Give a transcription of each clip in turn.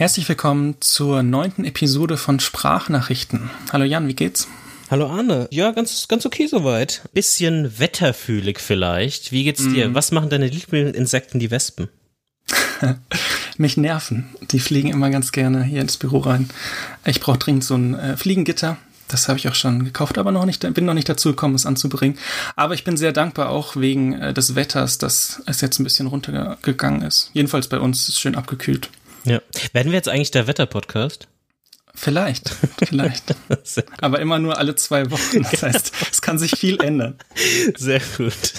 Herzlich willkommen zur neunten Episode von Sprachnachrichten. Hallo Jan, wie geht's? Hallo Arne. Ja, ganz, ganz okay soweit. Bisschen wetterfühlig vielleicht. Wie geht's dir? Mm. Was machen deine Lieblingsinsekten, die Wespen? Mich nerven. Die fliegen immer ganz gerne hier ins Büro rein. Ich brauche dringend so ein äh, Fliegengitter. Das habe ich auch schon gekauft, aber noch nicht, bin noch nicht dazu gekommen, es anzubringen. Aber ich bin sehr dankbar auch wegen äh, des Wetters, dass es jetzt ein bisschen runtergegangen ist. Jedenfalls bei uns ist es schön abgekühlt. Ja. Werden wir jetzt eigentlich der Wetter-Podcast? Vielleicht, vielleicht. Aber immer nur alle zwei Wochen. Das heißt, es kann sich viel ändern. Sehr gut.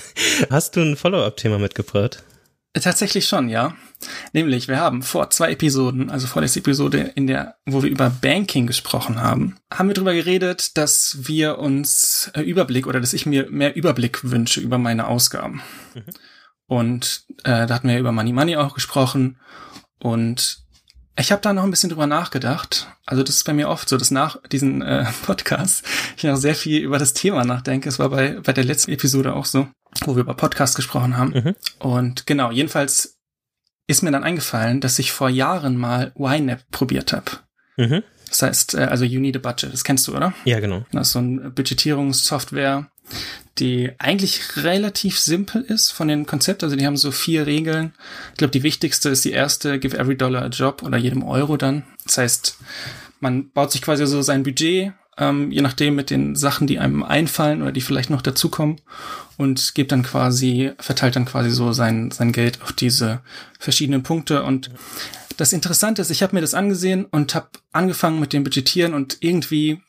Hast du ein Follow-up-Thema mitgebracht? Tatsächlich schon, ja. Nämlich, wir haben vor zwei Episoden, also vor der Episode, in der, wo wir über Banking gesprochen haben, haben wir darüber geredet, dass wir uns äh, Überblick oder dass ich mir mehr Überblick wünsche über meine Ausgaben. Mhm. Und äh, da hatten wir über Money Money auch gesprochen. Und ich habe da noch ein bisschen drüber nachgedacht. Also das ist bei mir oft so, dass nach diesen äh, Podcast ich noch sehr viel über das Thema nachdenke. Es war bei, bei der letzten Episode auch so, wo wir über Podcast gesprochen haben. Mhm. Und genau, jedenfalls ist mir dann eingefallen, dass ich vor Jahren mal YNAB probiert habe. Mhm. Das heißt, äh, also You Need a Budget, das kennst du, oder? Ja, genau. Das ist so eine Budgetierungssoftware, die eigentlich relativ simpel ist von dem Konzept. Also die haben so vier Regeln. Ich glaube, die wichtigste ist die erste, give every dollar a job oder jedem Euro dann. Das heißt, man baut sich quasi so sein Budget, ähm, je nachdem mit den Sachen, die einem einfallen oder die vielleicht noch dazukommen und gibt dann quasi, verteilt dann quasi so sein, sein Geld auf diese verschiedenen Punkte und das Interessante ist, ich habe mir das angesehen und habe angefangen mit dem Budgetieren und irgendwie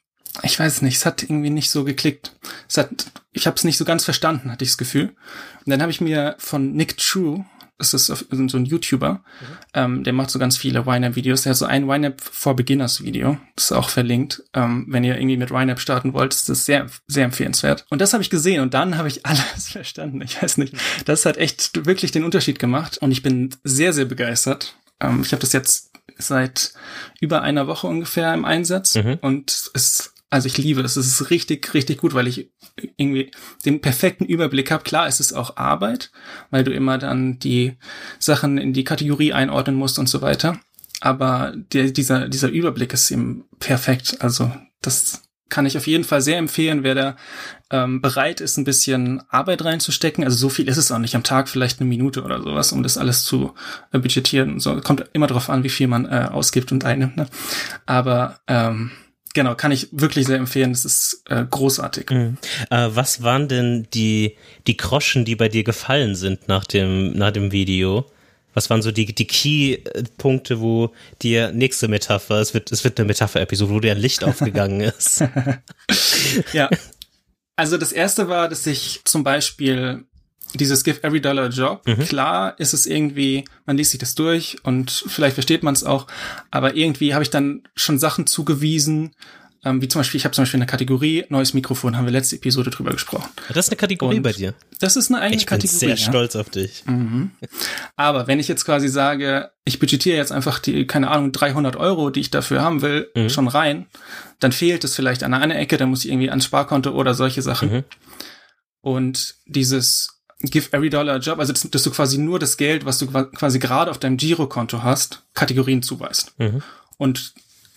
ich weiß nicht, es hat irgendwie nicht so geklickt. Es hat, ich habe es nicht so ganz verstanden, hatte ich das Gefühl. Und dann habe ich mir von Nick True, das ist so ein YouTuber, mhm. ähm, der macht so ganz viele YNAB-Videos. Der hat so ein YNAB for Beginners-Video, das ist auch verlinkt. Ähm, wenn ihr irgendwie mit YNAB starten wollt, ist das sehr, sehr empfehlenswert. Und das habe ich gesehen und dann habe ich alles verstanden. Ich weiß nicht, das hat echt wirklich den Unterschied gemacht und ich bin sehr, sehr begeistert. Ähm, ich habe das jetzt seit über einer Woche ungefähr im Einsatz mhm. und es also ich liebe es. Es ist richtig, richtig gut, weil ich irgendwie den perfekten Überblick habe. Klar, es ist auch Arbeit, weil du immer dann die Sachen in die Kategorie einordnen musst und so weiter. Aber der, dieser, dieser Überblick ist eben perfekt. Also das kann ich auf jeden Fall sehr empfehlen, wer da ähm, bereit ist, ein bisschen Arbeit reinzustecken. Also so viel ist es auch nicht am Tag, vielleicht eine Minute oder sowas, um das alles zu äh, budgetieren. So kommt immer darauf an, wie viel man äh, ausgibt und einnimmt. Ne? Aber ähm, genau, kann ich wirklich sehr empfehlen. Das ist äh, großartig. Mhm. Äh, was waren denn die, die Groschen, die bei dir gefallen sind nach dem, nach dem Video? Was waren so die, die Key-Punkte, wo dir nächste Metapher, es wird, es wird eine Metapher-Episode, wo dir ein Licht aufgegangen ist? ja. Also das erste war, dass ich zum Beispiel dieses Give Every Dollar a Job. Mhm. Klar ist es irgendwie, man liest sich das durch und vielleicht versteht man es auch, aber irgendwie habe ich dann schon Sachen zugewiesen, ähm, wie zum Beispiel, ich habe zum Beispiel eine Kategorie, neues Mikrofon, haben wir letzte Episode drüber gesprochen. Das ist eine Kategorie und bei dir? Das ist eine eigene ich bin Kategorie. sehr ja. stolz auf dich. Mhm. Aber wenn ich jetzt quasi sage, ich budgetiere jetzt einfach die, keine Ahnung, 300 Euro, die ich dafür haben will, mhm. schon rein, dann fehlt es vielleicht an einer Ecke, dann muss ich irgendwie ans Sparkonto oder solche Sachen. Mhm. Und dieses Give every dollar a job, also dass, dass, du quasi nur das Geld, was du quasi gerade auf deinem Girokonto hast, Kategorien zuweist. Mhm. Und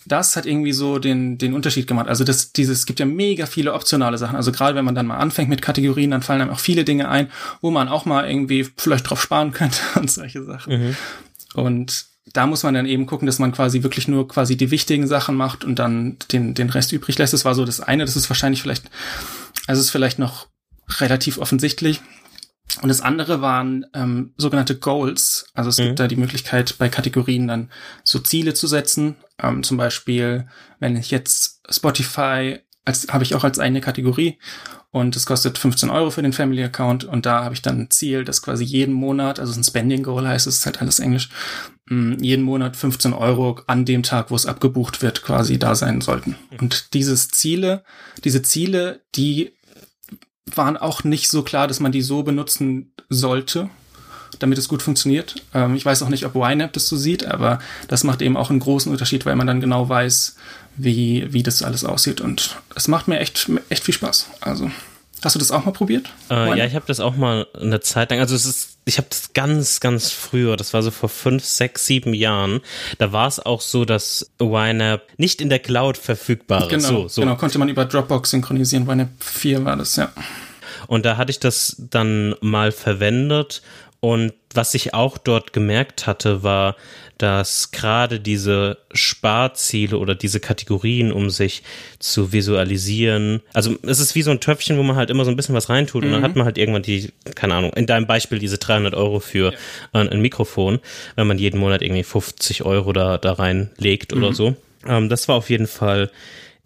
das hat irgendwie so den, den Unterschied gemacht. Also das, dieses, es gibt ja mega viele optionale Sachen. Also gerade wenn man dann mal anfängt mit Kategorien, dann fallen einem auch viele Dinge ein, wo man auch mal irgendwie vielleicht drauf sparen könnte und solche Sachen. Mhm. Und da muss man dann eben gucken, dass man quasi wirklich nur quasi die wichtigen Sachen macht und dann den, den Rest übrig lässt. Das war so das eine. Das ist wahrscheinlich vielleicht, also es ist vielleicht noch relativ offensichtlich. Und das andere waren ähm, sogenannte Goals. Also es mhm. gibt da die Möglichkeit, bei Kategorien dann so Ziele zu setzen. Ähm, zum Beispiel, wenn ich jetzt Spotify als habe ich auch als eine Kategorie und es kostet 15 Euro für den Family Account und da habe ich dann ein Ziel, dass quasi jeden Monat, also ein Spending Goal heißt es, ist halt alles Englisch, mm, jeden Monat 15 Euro an dem Tag, wo es abgebucht wird, quasi da sein sollten. Mhm. Und dieses Ziele, diese Ziele, die waren auch nicht so klar, dass man die so benutzen sollte, damit es gut funktioniert. Ähm, ich weiß auch nicht, ob YNAB das so sieht, aber das macht eben auch einen großen Unterschied, weil man dann genau weiß, wie, wie das alles aussieht. Und es macht mir echt, echt viel Spaß. Also, hast du das auch mal probiert? Äh, ja, ich habe das auch mal eine Zeit lang. Also es ist ich habe das ganz, ganz früher, das war so vor fünf, sechs, sieben Jahren, da war es auch so, dass YNAB nicht in der Cloud verfügbar genau, ist. So, so. Genau, konnte man über Dropbox synchronisieren. YNAB 4 war das, ja. Und da hatte ich das dann mal verwendet und was ich auch dort gemerkt hatte, war, dass gerade diese Sparziele oder diese Kategorien, um sich zu visualisieren, also es ist wie so ein Töpfchen, wo man halt immer so ein bisschen was reintut mhm. und dann mhm. hat man halt irgendwann die, keine Ahnung, in deinem Beispiel diese 300 Euro für ja. ein, ein, Mikrofon, wenn man jeden Monat irgendwie 50 Euro da, da reinlegt mhm. oder so. Ähm, das war auf jeden Fall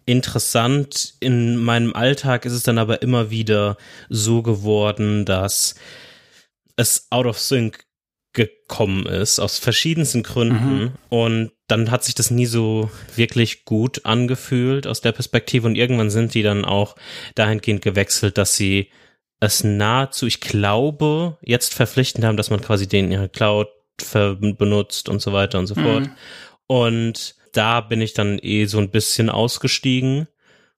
interessant. In meinem Alltag ist es dann aber immer wieder so geworden, dass es out of sync gekommen ist, aus verschiedensten Gründen. Mhm. Und dann hat sich das nie so wirklich gut angefühlt aus der Perspektive. Und irgendwann sind die dann auch dahingehend gewechselt, dass sie es nahezu, ich glaube, jetzt verpflichtend haben, dass man quasi den in ihrer Cloud benutzt und so weiter und so mhm. fort. Und da bin ich dann eh so ein bisschen ausgestiegen,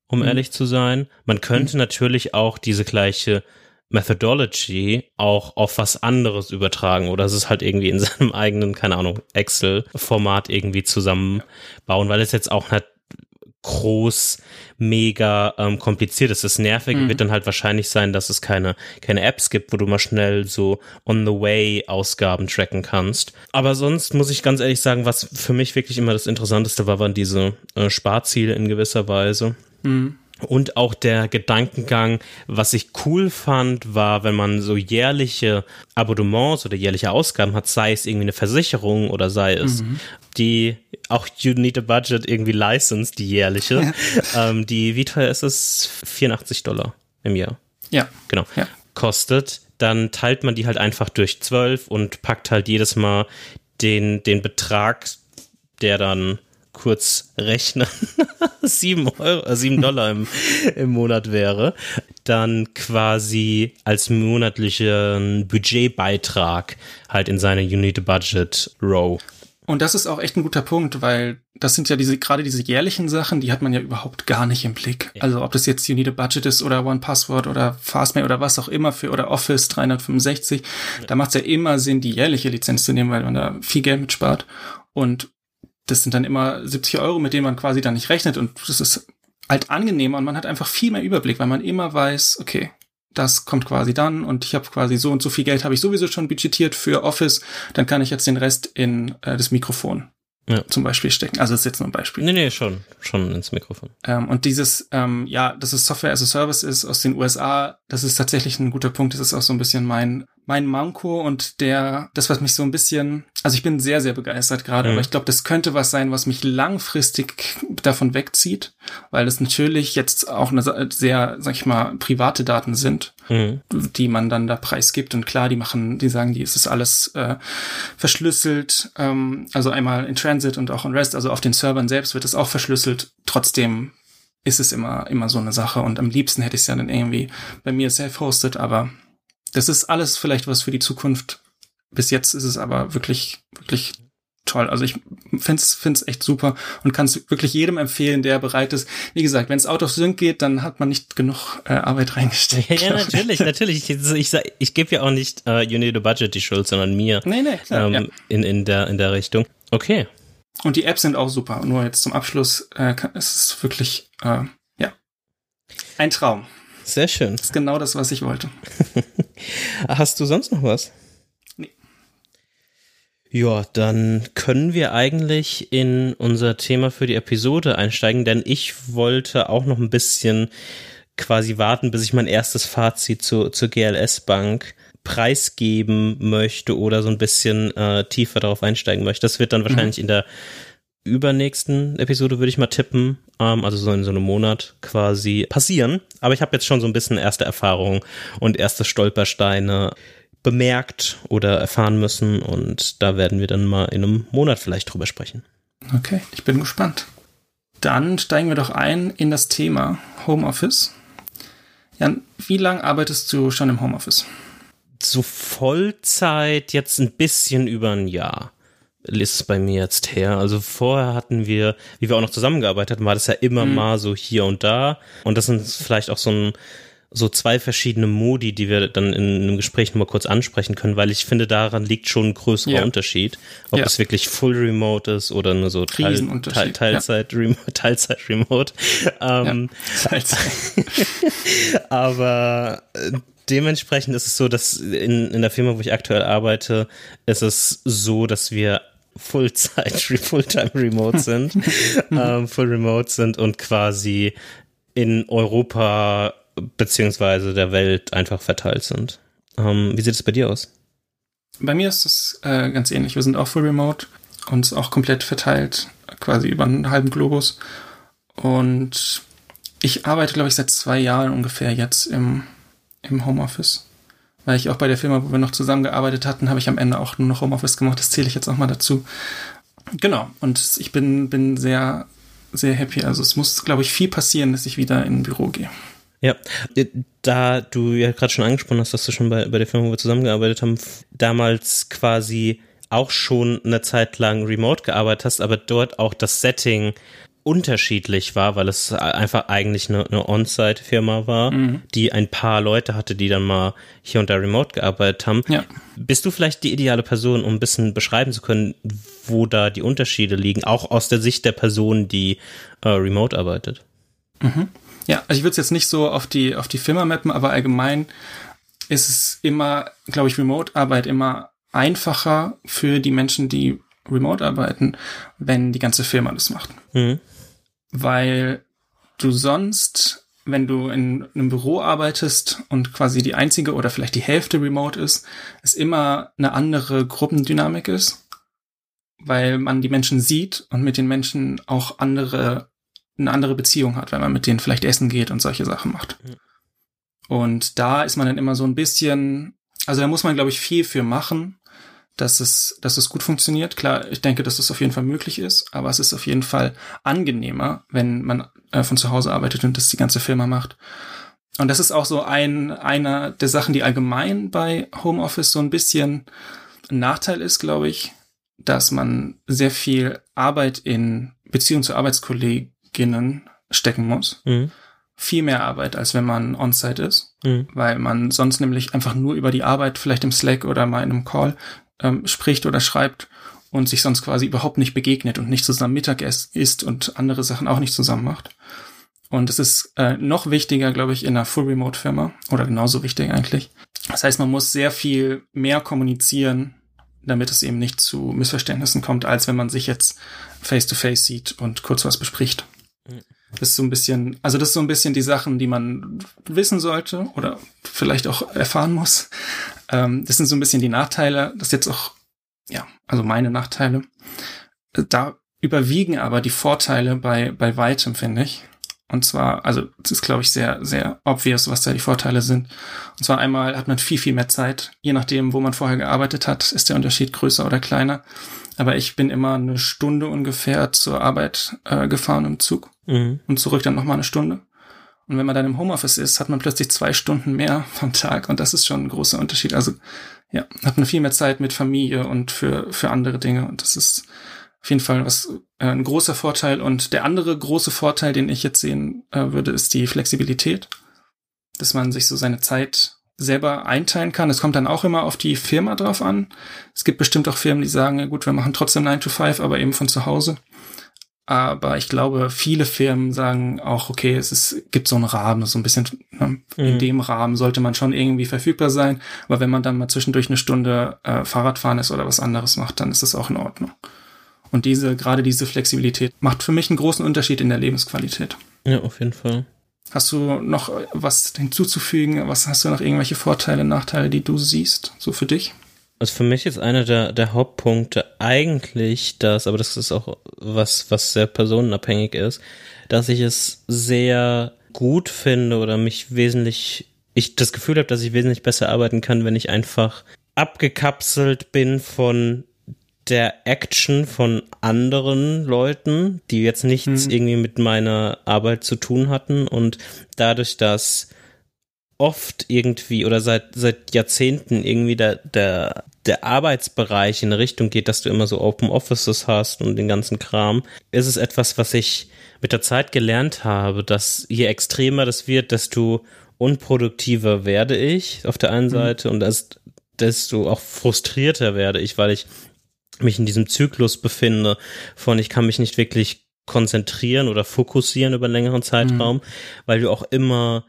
um mhm. ehrlich zu sein. Man könnte mhm. natürlich auch diese gleiche Methodology auch auf was anderes übertragen oder es ist halt irgendwie in seinem eigenen, keine Ahnung, Excel-Format irgendwie zusammenbauen, weil es jetzt auch nicht groß, mega ähm, kompliziert ist. Das Nervige mhm. wird dann halt wahrscheinlich sein, dass es keine, keine Apps gibt, wo du mal schnell so on the way Ausgaben tracken kannst. Aber sonst muss ich ganz ehrlich sagen, was für mich wirklich immer das Interessanteste war, waren diese äh, Sparziele in gewisser Weise. Mhm. Und auch der Gedankengang, was ich cool fand, war, wenn man so jährliche Abonnements oder jährliche Ausgaben hat, sei es irgendwie eine Versicherung oder sei es mhm. die auch You Need a Budget irgendwie License, die jährliche. ähm, die, wie teuer ist es? 84 Dollar im Jahr. Ja. Genau. Ja. Kostet. Dann teilt man die halt einfach durch 12 und packt halt jedes Mal den, den Betrag, der dann kurz rechnen, sieben Euro, äh, sieben Dollar im, im Monat wäre, dann quasi als monatlichen Budgetbeitrag halt in seine Unit Budget Row. Und das ist auch echt ein guter Punkt, weil das sind ja diese, gerade diese jährlichen Sachen, die hat man ja überhaupt gar nicht im Blick. Ja. Also ob das jetzt Unit Budget ist oder One Password oder Fastmail oder was auch immer für, oder Office 365, ja. da macht es ja immer Sinn, die jährliche Lizenz zu nehmen, weil man da viel Geld mitspart. Und das sind dann immer 70 Euro, mit denen man quasi dann nicht rechnet und das ist halt angenehmer und man hat einfach viel mehr Überblick, weil man immer weiß, okay, das kommt quasi dann und ich habe quasi so und so viel Geld habe ich sowieso schon budgetiert für Office, dann kann ich jetzt den Rest in äh, das Mikrofon ja. zum Beispiel stecken. Also das ist jetzt nur ein Beispiel. Nee, nee, schon, schon ins Mikrofon. Ähm, und dieses, ähm, ja, dass es Software as a Service ist aus den USA, das ist tatsächlich ein guter Punkt. Das ist auch so ein bisschen mein mein Manko und der, das, was mich so ein bisschen, also ich bin sehr, sehr begeistert gerade, mhm. aber ich glaube, das könnte was sein, was mich langfristig davon wegzieht, weil das natürlich jetzt auch eine sehr, sag ich mal, private Daten sind, mhm. die man dann da preisgibt. Und klar, die machen, die sagen, die ist es alles äh, verschlüsselt, ähm, also einmal in Transit und auch in REST, also auf den Servern selbst wird es auch verschlüsselt. Trotzdem ist es immer, immer so eine Sache und am liebsten hätte ich es ja dann irgendwie bei mir self-hosted, aber das ist alles vielleicht was für die Zukunft. Bis jetzt ist es aber wirklich, wirklich toll. Also ich finde es echt super und kann es wirklich jedem empfehlen, der bereit ist. Wie gesagt, wenn es out of sync geht, dann hat man nicht genug äh, Arbeit reingesteckt. Ja, ja natürlich, natürlich. Ich, ich, ich, gebe ja auch nicht uh, You Need a Budget die Schuld, sondern mir. Nee, nee, klar, ähm, ja. in, in, der, in der Richtung. Okay. Und die Apps sind auch super. Nur jetzt zum Abschluss äh, ist es wirklich, äh, ja, ein Traum. Sehr schön. Das ist genau das, was ich wollte. Hast du sonst noch was? Nee. Ja, dann können wir eigentlich in unser Thema für die Episode einsteigen, denn ich wollte auch noch ein bisschen quasi warten, bis ich mein erstes Fazit zu, zur GLS Bank preisgeben möchte oder so ein bisschen äh, tiefer darauf einsteigen möchte. Das wird dann wahrscheinlich mhm. in der übernächsten Episode würde ich mal tippen, ähm, also so in so einem Monat quasi passieren. Aber ich habe jetzt schon so ein bisschen erste Erfahrungen und erste Stolpersteine bemerkt oder erfahren müssen und da werden wir dann mal in einem Monat vielleicht drüber sprechen. Okay, ich bin gespannt. Dann steigen wir doch ein in das Thema Homeoffice. Jan, wie lange arbeitest du schon im Homeoffice? Zu Vollzeit jetzt ein bisschen über ein Jahr ist es bei mir jetzt her. Also vorher hatten wir, wie wir auch noch zusammengearbeitet haben, war das ja immer mhm. mal so hier und da. Und das ist vielleicht auch so ein, so zwei verschiedene Modi, die wir dann in einem Gespräch nochmal kurz ansprechen können, weil ich finde, daran liegt schon ein größerer ja. Unterschied, ob ja. es wirklich Full Remote ist oder nur so Teil, Teil, Teilzeit, ja. Remote, Teilzeit Remote. Ähm, aber äh, dementsprechend ist es so, dass in, in der Firma, wo ich aktuell arbeite, ist es so, dass wir Fullzeit, Fulltime Remote sind, ähm, Full Remote sind und quasi in Europa beziehungsweise der Welt einfach verteilt sind. Ähm, wie sieht es bei dir aus? Bei mir ist es äh, ganz ähnlich. Wir sind auch Full Remote und auch komplett verteilt, quasi über einen halben Globus. Und ich arbeite, glaube ich, seit zwei Jahren ungefähr jetzt im, im Homeoffice. Weil ich auch bei der Firma, wo wir noch zusammengearbeitet hatten, habe ich am Ende auch nur noch Homeoffice gemacht. Das zähle ich jetzt auch mal dazu. Genau. Und ich bin, bin sehr, sehr happy. Also es muss, glaube ich, viel passieren, dass ich wieder in ein Büro gehe. Ja, da du ja gerade schon angesprochen hast, dass du schon bei, bei der Firma, wo wir zusammengearbeitet haben, damals quasi auch schon eine Zeit lang remote gearbeitet hast, aber dort auch das Setting unterschiedlich war, weil es einfach eigentlich eine, eine On-Site-Firma war, mhm. die ein paar Leute hatte, die dann mal hier und da remote gearbeitet haben. Ja. Bist du vielleicht die ideale Person, um ein bisschen beschreiben zu können, wo da die Unterschiede liegen, auch aus der Sicht der Person, die äh, remote arbeitet? Mhm. Ja, also ich würde es jetzt nicht so auf die, auf die Firma mappen, aber allgemein ist es immer, glaube ich, Remote-Arbeit immer einfacher für die Menschen, die remote arbeiten, wenn die ganze Firma das macht. Mhm. Weil du sonst, wenn du in einem Büro arbeitest und quasi die einzige oder vielleicht die Hälfte remote ist, es immer eine andere Gruppendynamik ist, weil man die Menschen sieht und mit den Menschen auch andere eine andere Beziehung hat, wenn man mit denen vielleicht essen geht und solche Sachen macht. Und da ist man dann immer so ein bisschen, also da muss man, glaube ich, viel für machen, dass es, dass es gut funktioniert. Klar, ich denke, dass das auf jeden Fall möglich ist, aber es ist auf jeden Fall angenehmer, wenn man äh, von zu Hause arbeitet und das die ganze Firma macht. Und das ist auch so ein, einer der Sachen, die allgemein bei Homeoffice so ein bisschen ein Nachteil ist, glaube ich, dass man sehr viel Arbeit in Beziehung zu Arbeitskollegen Kolleginnen stecken muss. Mhm. Viel mehr Arbeit, als wenn man on-site ist, mhm. weil man sonst nämlich einfach nur über die Arbeit vielleicht im Slack oder mal in einem Call ähm, spricht oder schreibt und sich sonst quasi überhaupt nicht begegnet und nicht zusammen Mittag isst und andere Sachen auch nicht zusammen macht. Und es ist äh, noch wichtiger, glaube ich, in einer Full-Remote-Firma oder genauso wichtig eigentlich. Das heißt, man muss sehr viel mehr kommunizieren, damit es eben nicht zu Missverständnissen kommt, als wenn man sich jetzt face-to-face -face sieht und kurz was bespricht. Das ist so ein bisschen, also das ist so ein bisschen die Sachen, die man wissen sollte oder vielleicht auch erfahren muss. Ähm, das sind so ein bisschen die Nachteile. Das ist jetzt auch, ja, also meine Nachteile. Da überwiegen aber die Vorteile bei, bei weitem, finde ich. Und zwar, also es ist, glaube ich, sehr, sehr obvious, was da die Vorteile sind. Und zwar einmal hat man viel, viel mehr Zeit. Je nachdem, wo man vorher gearbeitet hat, ist der Unterschied größer oder kleiner. Aber ich bin immer eine Stunde ungefähr zur Arbeit äh, gefahren im Zug mhm. und zurück dann nochmal eine Stunde. Und wenn man dann im Homeoffice ist, hat man plötzlich zwei Stunden mehr vom Tag und das ist schon ein großer Unterschied. Also ja, hat man viel mehr Zeit mit Familie und für, für andere Dinge und das ist auf jeden Fall was äh, ein großer Vorteil. Und der andere große Vorteil, den ich jetzt sehen äh, würde, ist die Flexibilität, dass man sich so seine Zeit selber einteilen kann. Es kommt dann auch immer auf die Firma drauf an. Es gibt bestimmt auch Firmen, die sagen, ja gut, wir machen trotzdem 9 to 5, aber eben von zu Hause. Aber ich glaube, viele Firmen sagen auch, okay, es ist, gibt so einen Rahmen, so ein bisschen, ne, in mhm. dem Rahmen sollte man schon irgendwie verfügbar sein. Aber wenn man dann mal zwischendurch eine Stunde äh, Fahrrad fahren ist oder was anderes macht, dann ist das auch in Ordnung. Und diese, gerade diese Flexibilität macht für mich einen großen Unterschied in der Lebensqualität. Ja, auf jeden Fall. Hast du noch was hinzuzufügen? Was hast du noch irgendwelche Vorteile, Nachteile, die du siehst, so für dich? Also für mich ist einer der, der Hauptpunkte eigentlich das, aber das ist auch was, was sehr personenabhängig ist, dass ich es sehr gut finde oder mich wesentlich, ich das Gefühl habe, dass ich wesentlich besser arbeiten kann, wenn ich einfach abgekapselt bin von der Action von anderen Leuten, die jetzt nichts mhm. irgendwie mit meiner Arbeit zu tun hatten und dadurch, dass oft irgendwie oder seit seit Jahrzehnten irgendwie der der der Arbeitsbereich in eine Richtung geht, dass du immer so Open Offices hast und den ganzen Kram, ist es etwas, was ich mit der Zeit gelernt habe, dass je extremer das wird, desto unproduktiver werde ich auf der einen mhm. Seite und das, desto auch frustrierter werde ich, weil ich mich in diesem Zyklus befinde von ich kann mich nicht wirklich konzentrieren oder fokussieren über einen längeren Zeitraum, mhm. weil du auch immer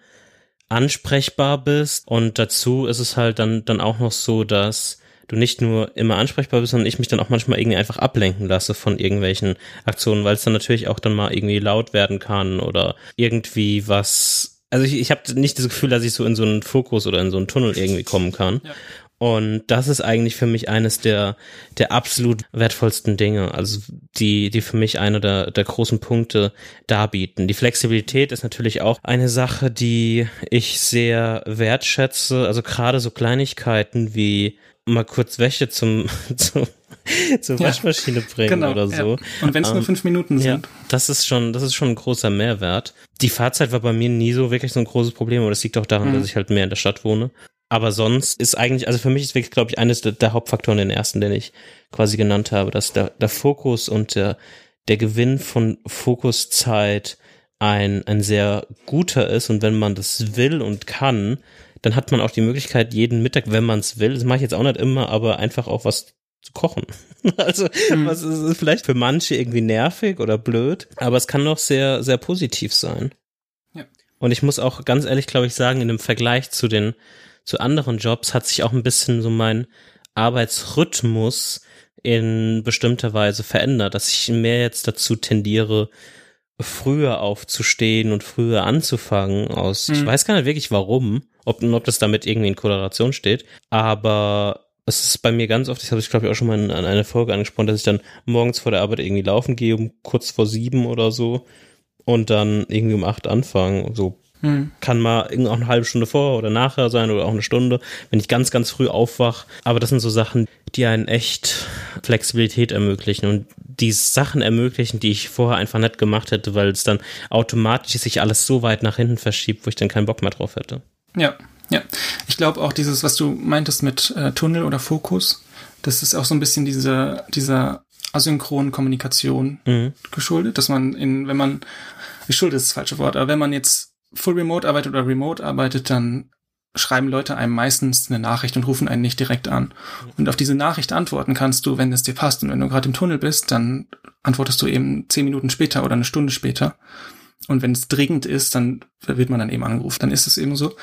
ansprechbar bist und dazu ist es halt dann dann auch noch so, dass du nicht nur immer ansprechbar bist, sondern ich mich dann auch manchmal irgendwie einfach ablenken lasse von irgendwelchen Aktionen, weil es dann natürlich auch dann mal irgendwie laut werden kann oder irgendwie was. Also ich, ich habe nicht das Gefühl, dass ich so in so einen Fokus oder in so einen Tunnel irgendwie kommen kann. Ja. Und das ist eigentlich für mich eines der, der absolut wertvollsten Dinge, also die, die für mich einer der, der großen Punkte darbieten. Die Flexibilität ist natürlich auch eine Sache, die ich sehr wertschätze. Also gerade so Kleinigkeiten wie mal kurz Wäsche zum, zum zur Waschmaschine ja, bringen genau, oder so. Ja. Und wenn es um, nur ähm, fünf Minuten sind. Ja, das ist schon, das ist schon ein großer Mehrwert. Die Fahrzeit war bei mir nie so wirklich so ein großes Problem, aber das liegt auch daran, mhm. dass ich halt mehr in der Stadt wohne. Aber sonst ist eigentlich, also für mich ist wirklich, glaube ich, eines der, der, Hauptfaktoren, den ersten, den ich quasi genannt habe, dass der, der Fokus und der, der Gewinn von Fokuszeit ein, ein sehr guter ist und wenn man das will und kann, dann hat man auch die Möglichkeit, jeden Mittag, wenn man es will, das mache ich jetzt auch nicht immer, aber einfach auch was zu kochen. Also, mhm. was ist vielleicht für manche irgendwie nervig oder blöd, aber es kann doch sehr, sehr positiv sein. Ja. Und ich muss auch ganz ehrlich, glaube ich, sagen, in dem Vergleich zu den, zu anderen Jobs hat sich auch ein bisschen so mein Arbeitsrhythmus in bestimmter Weise verändert, dass ich mehr jetzt dazu tendiere, früher aufzustehen und früher anzufangen aus, mhm. ich weiß gar nicht wirklich warum, ob, ob das damit irgendwie in Korrelation steht, aber es ist bei mir ganz oft, das habe ich glaube ich auch schon mal in, an eine Folge angesprochen, dass ich dann morgens vor der Arbeit irgendwie laufen gehe, um kurz vor sieben oder so und dann irgendwie um acht anfangen, so hm. Kann mal auch eine halbe Stunde vor oder nachher sein oder auch eine Stunde, wenn ich ganz, ganz früh aufwach. Aber das sind so Sachen, die einen echt Flexibilität ermöglichen und die Sachen ermöglichen, die ich vorher einfach nicht gemacht hätte, weil es dann automatisch sich alles so weit nach hinten verschiebt, wo ich dann keinen Bock mehr drauf hätte. Ja, ja. Ich glaube auch dieses, was du meintest mit äh, Tunnel oder Fokus, das ist auch so ein bisschen diese, dieser asynchronen Kommunikation mhm. geschuldet, dass man in, wenn man, geschuldet ist das falsche Wort, aber wenn man jetzt Full Remote arbeitet oder Remote arbeitet, dann schreiben Leute einem meistens eine Nachricht und rufen einen nicht direkt an. Und auf diese Nachricht antworten kannst du, wenn es dir passt. Und wenn du gerade im Tunnel bist, dann antwortest du eben zehn Minuten später oder eine Stunde später. Und wenn es dringend ist, dann wird man dann eben angerufen. Dann ist es eben so.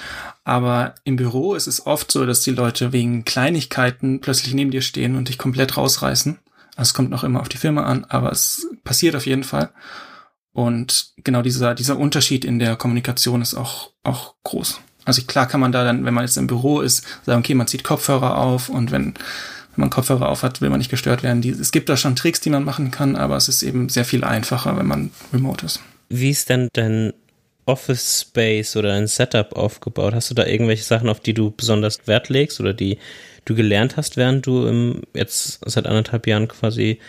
Aber im Büro ist es oft so, dass die Leute wegen Kleinigkeiten plötzlich neben dir stehen und dich komplett rausreißen. Also es kommt noch immer auf die Firma an, aber es passiert auf jeden Fall. Und genau dieser, dieser Unterschied in der Kommunikation ist auch, auch groß. Also klar kann man da dann, wenn man jetzt im Büro ist, sagen, okay, man zieht Kopfhörer auf und wenn, wenn man Kopfhörer auf hat, will man nicht gestört werden. Die, es gibt da schon Tricks, die man machen kann, aber es ist eben sehr viel einfacher, wenn man remote ist. Wie ist denn dein Office Space oder ein Setup aufgebaut? Hast du da irgendwelche Sachen, auf die du besonders Wert legst oder die du gelernt hast, während du im, jetzt seit anderthalb Jahren quasi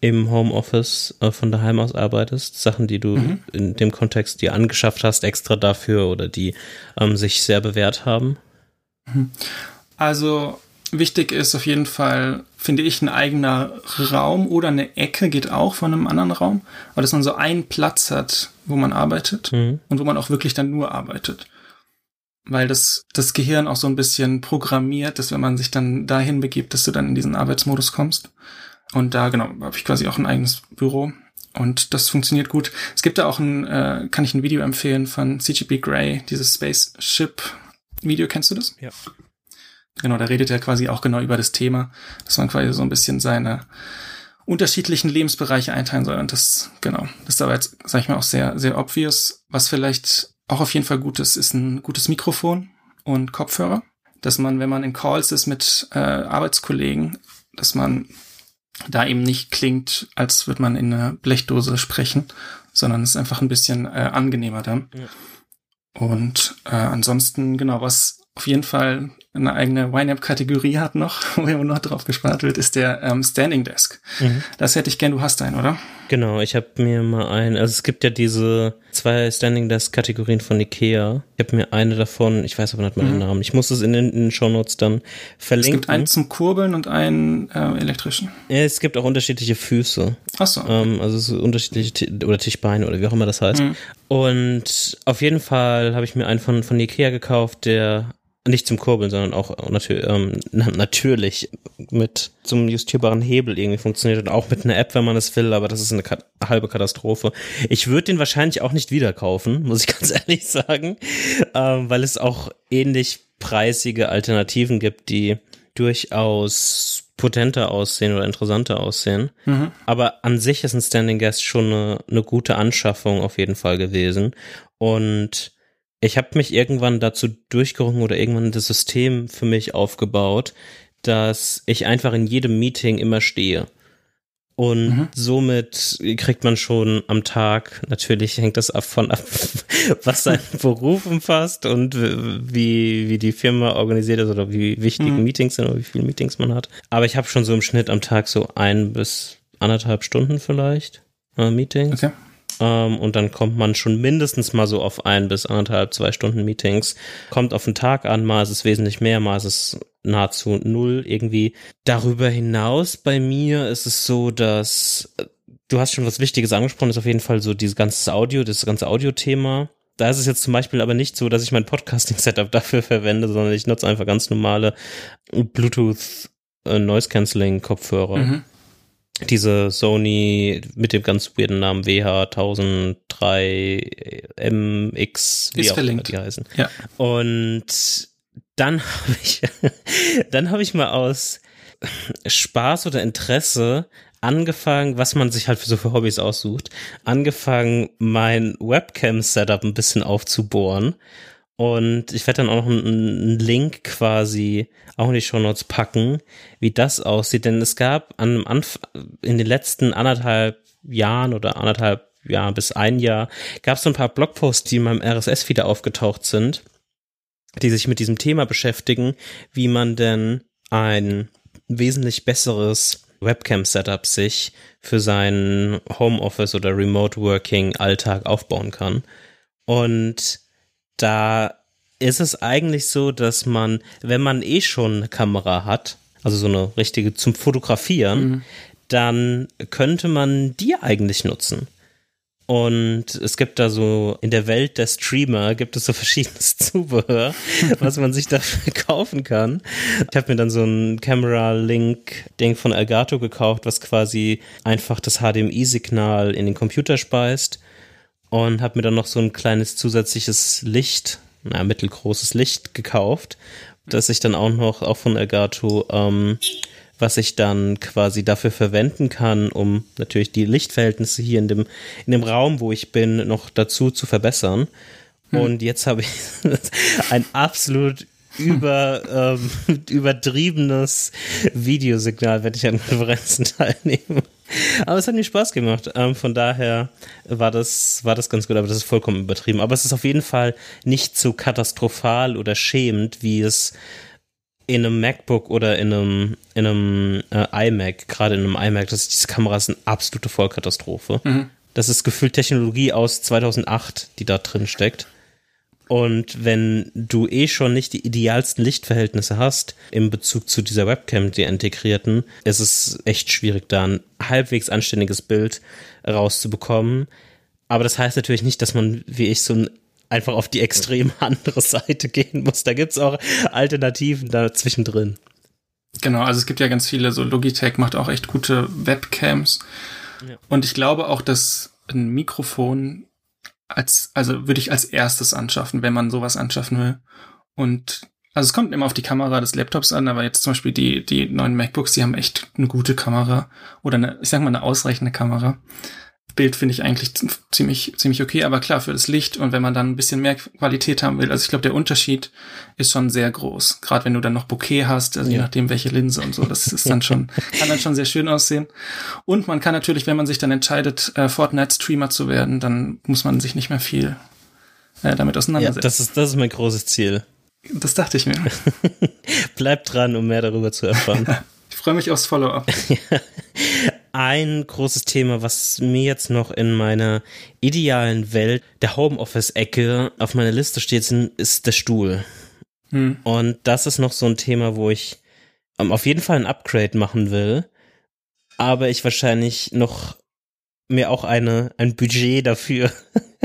im Homeoffice äh, von daheim aus arbeitest, Sachen, die du mhm. in dem Kontext dir angeschafft hast, extra dafür oder die ähm, sich sehr bewährt haben? Mhm. Also wichtig ist auf jeden Fall, finde ich, ein eigener Raum oder eine Ecke geht auch von einem anderen Raum, aber dass man so einen Platz hat, wo man arbeitet mhm. und wo man auch wirklich dann nur arbeitet. Weil das, das Gehirn auch so ein bisschen programmiert, dass wenn man sich dann dahin begibt, dass du dann in diesen Arbeitsmodus kommst. Und da, genau, habe ich quasi auch ein eigenes Büro. Und das funktioniert gut. Es gibt da auch ein, äh, kann ich ein Video empfehlen von CGP Grey, dieses Spaceship-Video, kennst du das? Ja. Genau, da redet er quasi auch genau über das Thema, dass man quasi so ein bisschen seine unterschiedlichen Lebensbereiche einteilen soll. Und das, genau, das ist aber jetzt, sag ich mal, auch sehr, sehr obvious. Was vielleicht auch auf jeden Fall gut ist, ist ein gutes Mikrofon und Kopfhörer. Dass man, wenn man in Calls ist mit äh, Arbeitskollegen, dass man da eben nicht klingt, als würde man in einer Blechdose sprechen, sondern es ist einfach ein bisschen äh, angenehmer dann. Ja. Und äh, ansonsten, genau, was auf jeden Fall eine eigene YNAB-Kategorie hat noch, wo immer noch drauf gespart wird, ist der ähm, Standing Desk. Mhm. Das hätte ich gern, du hast einen, oder? Genau, ich habe mir mal einen, also es gibt ja diese zwei Standing Desk Kategorien von Ikea. Ich habe mir eine davon, ich weiß aber nicht mal den Mhm. Namen. Ich muss es in den, in den Shownotes dann Es verlinken. gibt einen zum Kurbeln und einen äh, elektrischen. Ja, es gibt auch unterschiedliche Füße. Achso. Ähm, also so unterschiedliche Ti- oder Tischbeine oder wie auch immer das heißt. Mhm. Und auf jeden Fall habe ich mir einen von, von Ikea gekauft, der nicht zum Kurbeln, sondern auch natür ähm, na, natürlich mit zum justierbaren Hebel irgendwie funktioniert und auch mit einer App, wenn man es will, aber das ist eine Kat halbe Katastrophe. Ich würde den wahrscheinlich auch nicht wieder kaufen, muss ich ganz ehrlich sagen, ähm, weil es auch ähnlich preisige Alternativen gibt, die durchaus potenter aussehen oder interessanter aussehen. Mhm. Aber an sich ist ein Standing Guest schon eine, eine gute Anschaffung auf jeden Fall gewesen. Und ich habe mich irgendwann dazu durchgerungen oder irgendwann das System für mich aufgebaut, dass ich einfach in jedem Meeting immer stehe. Und Mhm. somit kriegt man schon am Tag, natürlich hängt das davon ab, was sein Beruf umfasst und wie, wie die Firma organisiert ist oder wie wichtig Mhm. Meetings sind oder wie viele Meetings man hat. Aber ich habe schon so im Schnitt am Tag so ein bis anderthalb Stunden vielleicht äh, Meetings. Okay. Ähm, und dann kommt man schon mindestens mal so auf ein bis anderthalb, zwei Stunden Meetings. Kommt auf den Tag an, mal ist es wesentlich mehr, mal ist es nahezu null irgendwie. Darüber hinaus bei mir ist es so, dass äh, du hast schon was Wichtiges angesprochen, ist auf jeden Fall so dieses ganze Audio, das ganze Audio-Thema. Da ist es jetzt zum Beispiel aber nicht so, dass ich mein Podcasting-Setup dafür verwende, sondern ich nutze einfach ganz normale Bluetooth äh, Mhm. Diese Sony mit dem ganz weirden Namen WH1003 MX, wie Ist auch immer verlinkt. die heißen. Ja. Und dann habe ich, dann habe ich mal aus Spaß oder Interesse angefangen, was man sich halt für so für Hobbys aussucht, angefangen, mein Webcam-Setup ein bisschen aufzubohren. Und ich werde dann auch noch einen, Link quasi auch in die Shownotes packen, wie das aussieht. Denn es gab an, in den letzten anderthalb Jahren oder anderthalb Jahren bis ein Jahr, gab es so ein paar Blogposts, die in meinem RSS wieder aufgetaucht sind, die sich mit diesem Thema beschäftigen, wie man denn ein wesentlich besseres Webcam-Setup sich für seinen Homeoffice oder Remote Working Alltag aufbauen kann. Und da ist es eigentlich so, dass man, wenn man eh schon eine Kamera hat, also so eine richtige zum Fotografieren, Mhm. dann könnte man die eigentlich nutzen. Und es gibt da so, in der Welt der Streamer gibt es so verschiedenes Zubehör, was man sich dafür kaufen kann. Ich habe mir dann so ein Camera-Link-Ding von Elgato gekauft, was quasi einfach das HDMI-Signal in den Computer speist und habe mir dann noch so ein kleines zusätzliches Licht, na, mittelgroßes Licht gekauft, das ich dann auch noch, auch von Elgato, ähm, was ich dann quasi dafür verwenden kann, um natürlich die Lichtverhältnisse hier in dem, in dem Raum, wo ich bin, noch dazu zu verbessern. Und jetzt habe ich ein absolut über, ähm, übertriebenes Videosignal, wenn ich an Konferenzen teilnehme. Aber es hat mir Spaß gemacht. Ähm, von daher war das, war das ganz gut, aber das ist vollkommen übertrieben. Aber es ist auf jeden Fall nicht so katastrophal oder schämend, wie es in einem MacBook oder in einem, in einem äh, iMac, gerade in einem iMac, das ist, diese Kamera ist eine absolute Vollkatastrophe. Mhm. Das ist gefühlt Technologie aus 2008, die da drin steckt. Und wenn du eh schon nicht die idealsten Lichtverhältnisse hast im Bezug zu dieser Webcam, der integrierten, ist es echt schwierig, da ein halbwegs anständiges Bild rauszubekommen. Aber das heißt natürlich nicht, dass man, wie ich, so ein einfach auf die extrem andere Seite gehen muss. Da gibt's auch Alternativen da zwischendrin. Genau, also es gibt ja ganz viele, so Logitech macht auch echt gute Webcams. Ja. Und ich glaube auch, dass ein Mikrofon als, also würde ich als erstes anschaffen, wenn man sowas anschaffen will. Und also es kommt immer auf die Kamera des Laptops an, aber jetzt zum Beispiel die, die neuen MacBooks, die haben echt eine gute Kamera oder eine, ich sag mal, eine ausreichende Kamera. Bild finde ich eigentlich ziemlich, ziemlich okay, aber klar für das Licht und wenn man dann ein bisschen mehr Qualität haben will, also ich glaube, der Unterschied ist schon sehr groß. Gerade wenn du dann noch Bokeh hast, also je Ja. nachdem welche Linse und so, das ist dann schon, kann dann schon sehr schön aussehen. Und man kann natürlich, wenn man sich dann entscheidet, äh, Fortnite-Streamer zu werden, dann muss man sich nicht mehr viel äh, damit Ja, auseinandersetzen. das ist, das ist mein großes Ziel. das dachte ich mir. Bleibt dran, um mehr darüber zu erfahren. Ich freue mich aufs Follow-up. ein großes Thema, was mir jetzt noch in meiner idealen Welt der Homeoffice-Ecke auf meiner Liste steht, ist der Stuhl. Hm. Und das ist noch so ein Thema, wo ich ähm, auf jeden Fall ein Upgrade machen will, aber ich wahrscheinlich noch mir auch eine ein Budget dafür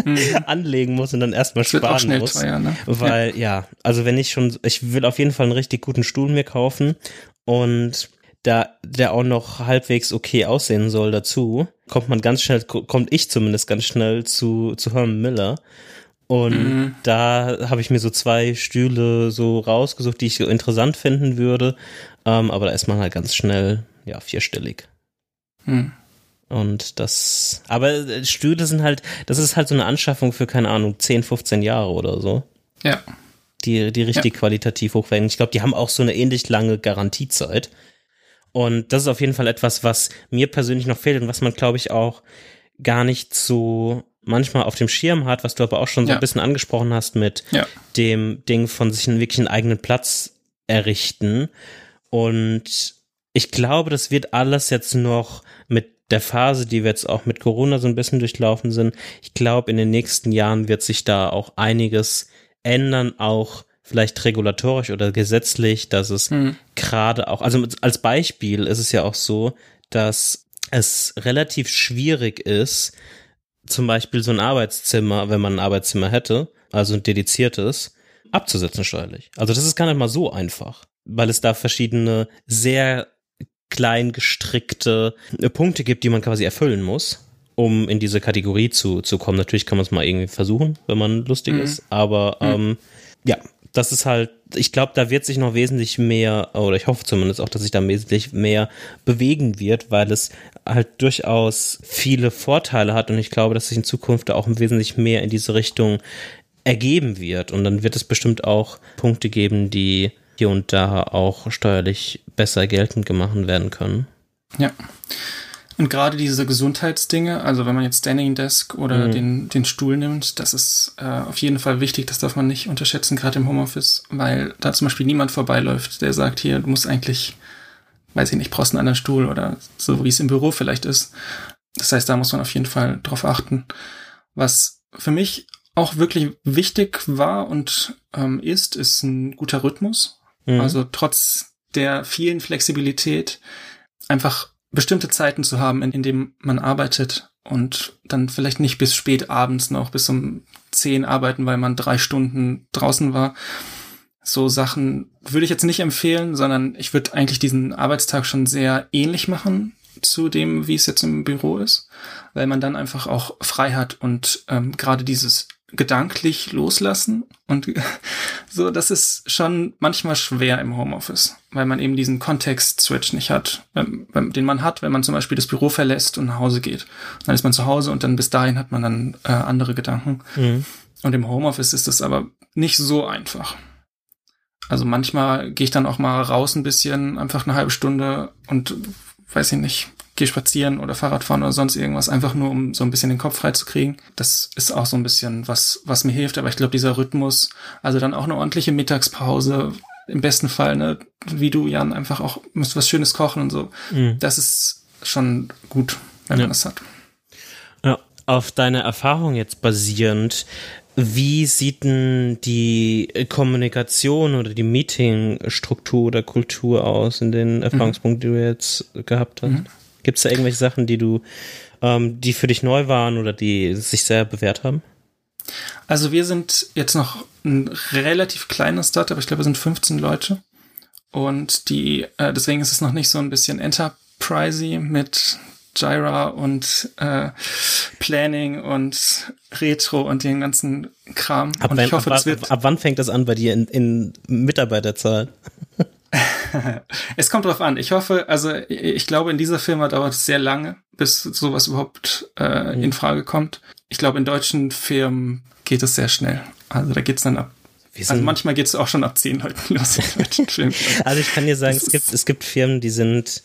mhm. anlegen muss und dann erstmal sparen muss. Teuer, ne? Weil ja. ja, also wenn ich schon, ich will auf jeden Fall einen richtig guten Stuhl mir kaufen und da der auch noch halbwegs okay aussehen soll dazu, kommt man ganz schnell, kommt ich zumindest ganz schnell zu, zu Herman Miller. Und mhm. da habe ich mir so zwei Stühle so rausgesucht, die ich so interessant finden würde. Ähm, aber da ist man halt ganz schnell, ja, vierstellig. Mhm. Und das, aber Stühle sind halt, das ist halt so eine Anschaffung für, keine Ahnung, 10, 15 Jahre oder so. Ja. Die, die richtig ja. qualitativ hochwertigen. Ich glaube, die haben auch so eine ähnlich lange Garantiezeit. Und das ist auf jeden Fall etwas, was mir persönlich noch fehlt und was man, glaube ich, auch gar nicht so manchmal auf dem Schirm hat, was du aber auch schon so ja. ein bisschen angesprochen hast mit ja. dem Ding von sich einen wirklich einen eigenen Platz errichten. Und ich glaube, das wird alles jetzt noch mit der Phase, die wir jetzt auch mit Corona so ein bisschen durchlaufen sind. Ich glaube, in den nächsten Jahren wird sich da auch einiges ändern, auch vielleicht regulatorisch oder gesetzlich, dass es hm. gerade auch, also als Beispiel ist es ja auch so, dass es relativ schwierig ist, zum Beispiel so ein Arbeitszimmer, wenn man ein Arbeitszimmer hätte, also ein dediziertes, abzusetzen steuerlich. Also das ist gar nicht mal so einfach, weil es da verschiedene sehr klein gestrickte äh, Punkte gibt, die man quasi erfüllen muss, um in diese Kategorie zu, zu kommen. Natürlich kann man es mal irgendwie versuchen, wenn man lustig mhm. ist, aber mhm. ähm, ja, das ist halt, ich glaube, da wird sich noch wesentlich mehr, oder ich hoffe zumindest auch, dass sich da wesentlich mehr bewegen wird, weil es halt durchaus viele Vorteile hat und ich glaube, dass sich in Zukunft auch wesentlich mehr in diese Richtung ergeben wird und dann wird es bestimmt auch Punkte geben, die hier und da auch steuerlich besser geltend gemacht werden können. Ja. Und gerade diese Gesundheitsdinge, also wenn man jetzt Standing Desk oder mhm. den, den Stuhl nimmt, das ist äh, auf jeden Fall wichtig, das darf man nicht unterschätzen, gerade im Homeoffice, weil da zum Beispiel niemand vorbeiläuft, der sagt, hier, du musst eigentlich, weiß ich nicht, brauchst einen anderen Stuhl oder so, wie es im Büro vielleicht ist. Das heißt, da muss man auf jeden Fall drauf achten. Was für mich auch wirklich wichtig war und ähm, ist, ist ein guter Rhythmus. Mhm. Also trotz der vielen Flexibilität einfach bestimmte Zeiten zu haben, in, in denen man arbeitet und dann vielleicht nicht bis spät abends noch bis um zehn arbeiten, weil man drei Stunden draußen war. So Sachen würde ich jetzt nicht empfehlen, sondern ich würde eigentlich diesen Arbeitstag schon sehr ähnlich machen zu dem, wie es jetzt im Büro ist, weil man dann einfach auch frei hat und ähm, gerade dieses gedanklich loslassen und so, das ist schon manchmal schwer im Homeoffice, weil man eben diesen Kontext-Switch nicht hat, den man hat, wenn man zum Beispiel das Büro verlässt und nach Hause geht. Dann ist man zu Hause und dann bis dahin hat man dann äh, andere Gedanken. Mhm. Und im Homeoffice ist das aber nicht so einfach. Also manchmal gehe ich dann auch mal raus ein bisschen, einfach eine halbe Stunde und weiß ich nicht, gehe spazieren oder Fahrrad fahren oder sonst irgendwas, einfach nur um so ein bisschen den Kopf frei zu kriegen. Das ist auch so ein bisschen was, was mir hilft. Aber ich glaube, dieser Rhythmus, also dann auch eine ordentliche Mittagspause, im besten Fall, ne, wie du, Jan, einfach auch was Schönes kochen und so. Mhm. Das ist schon gut, wenn ja. man das hat. Ja, auf deine Erfahrung jetzt basierend, wie sieht denn die Kommunikation oder die Meetingstruktur oder Kultur aus in den mhm. Erfahrungspunkten, die du jetzt gehabt hast? Mhm. Gibt es da irgendwelche Sachen, die du, ähm, die für dich neu waren oder die sich sehr bewährt haben? Also wir sind jetzt noch ein relativ kleines Startup, ich glaube, wir sind 15 Leute. Und die, äh, deswegen ist es noch nicht so ein bisschen enterprisey mit Jira und äh, Planning und Retro und den ganzen Kram. Ab, und ich hoffe, ab, das wird. Ab, ab wann fängt das an bei dir in, in Mitarbeiterzahl? es kommt drauf an. Ich hoffe, also ich glaube, in dieser Firma dauert es sehr lange, bis sowas überhaupt äh, mhm. in Frage kommt. Ich glaube, in deutschen Firmen geht es sehr schnell. Also da geht's dann ab. Also manchmal geht es auch schon ab zehn Leuten los also ich kann dir sagen, es gibt, es gibt Firmen, die sind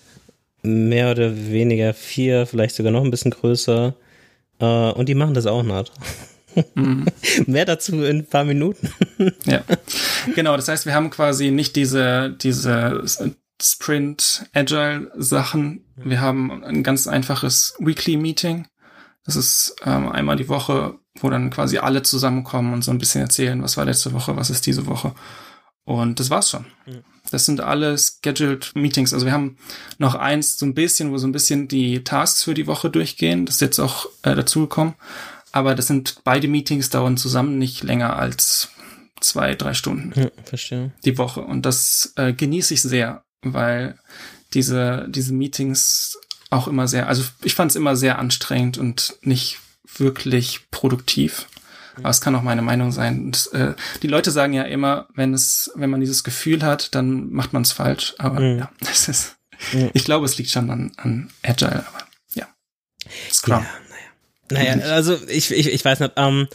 mehr oder weniger vier, vielleicht sogar noch ein bisschen größer. Äh, und die machen das auch nicht. Mhm. Mehr dazu in ein paar Minuten. ja, genau. Das heißt, wir haben quasi nicht diese, diese Sprint, Agile Sachen. Wir haben ein ganz einfaches Weekly Meeting. Das ist ähm, einmal die Woche, wo dann quasi alle zusammenkommen und so ein bisschen erzählen, was war letzte Woche, was ist diese Woche. Und das war's schon. Das sind alle scheduled Meetings. Also wir haben noch eins so ein bisschen, wo so ein bisschen die Tasks für die Woche durchgehen. Das ist jetzt auch äh, dazugekommen. Aber das sind beide Meetings dauern zusammen nicht länger als zwei, drei Stunden. Ja, verstehe. Die Woche. Und das äh, genieße ich sehr, weil diese, diese Meetings auch immer sehr, also ich fand es immer sehr anstrengend und nicht wirklich produktiv. Aber es kann auch meine Meinung sein. Und, äh, die Leute sagen ja immer, wenn es, wenn man dieses Gefühl hat, dann macht man es falsch. Aber mhm. ja, das ist. Mhm. Ich glaube, es liegt schon an, an Agile, aber ja. Scrum. Ja, naja. naja, also ich, ich, ich weiß nicht, ähm,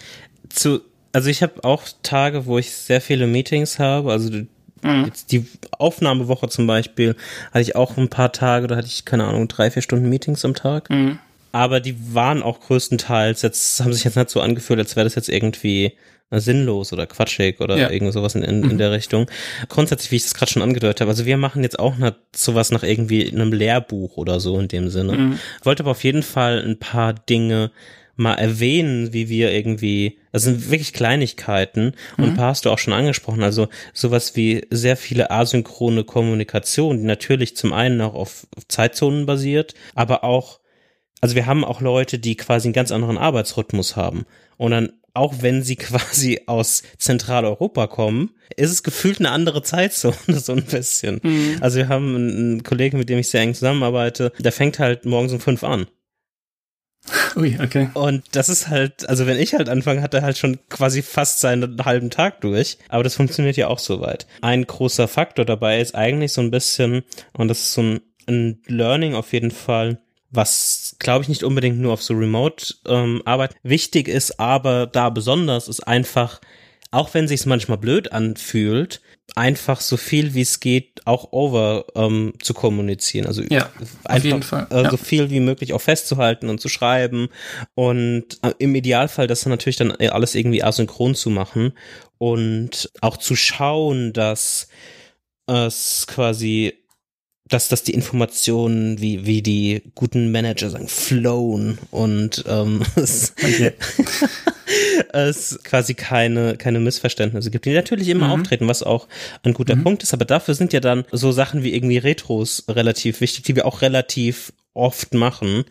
zu, also ich habe auch Tage, wo ich sehr viele Meetings habe. Also mhm. jetzt die Aufnahmewoche zum Beispiel hatte ich auch ein paar Tage, da hatte ich, keine Ahnung, drei, vier Stunden Meetings am Tag. Mhm aber die waren auch größtenteils, jetzt haben sich jetzt nicht so angefühlt, als wäre das jetzt irgendwie äh, sinnlos oder quatschig oder ja. irgend sowas in, in, in, mhm. der Richtung. Grundsätzlich, wie ich das gerade schon angedeutet habe, also wir machen jetzt auch nicht sowas nach irgendwie einem Lehrbuch oder so in dem Sinne. Mhm. Wollte aber auf jeden Fall ein paar Dinge mal erwähnen, wie wir irgendwie, das sind wirklich Kleinigkeiten und mhm. ein paar hast du auch schon angesprochen, also sowas wie sehr viele asynchrone Kommunikation, die natürlich zum einen auch auf Zeitzonen basiert, aber auch also wir haben auch Leute, die quasi einen ganz anderen Arbeitsrhythmus haben. Und dann, auch wenn sie quasi aus Zentraleuropa kommen, ist es gefühlt eine andere Zeitzone, so ein bisschen. Mhm. Also wir haben einen Kollegen, mit dem ich sehr eng zusammenarbeite, der fängt halt morgens um fünf an. Ui, okay. Und das ist halt, also wenn ich halt anfange, hat er halt schon quasi fast seinen halben Tag durch. Aber das funktioniert ja auch soweit. Ein großer Faktor dabei ist eigentlich so ein bisschen, und das ist so ein, ein Learning auf jeden Fall, was glaube ich nicht unbedingt nur auf so Remote-Arbeit ähm, wichtig ist, aber da besonders ist einfach, auch wenn sich's manchmal blöd anfühlt, einfach so viel wie es geht auch over ähm, zu kommunizieren. Also ja, einfach, auf jeden Fall. Äh, so viel wie möglich auch festzuhalten und zu schreiben und äh, im Idealfall das dann natürlich dann alles irgendwie asynchron zu machen und auch zu schauen, dass es quasi dass, dass die Informationen, wie, wie die guten Manager sagen, flown und ähm, es, okay. es quasi keine, keine Missverständnisse gibt, die natürlich immer mhm. auftreten, was auch ein guter mhm. Punkt ist, aber dafür sind ja dann so Sachen wie irgendwie Retros relativ wichtig, die wir auch relativ oft machen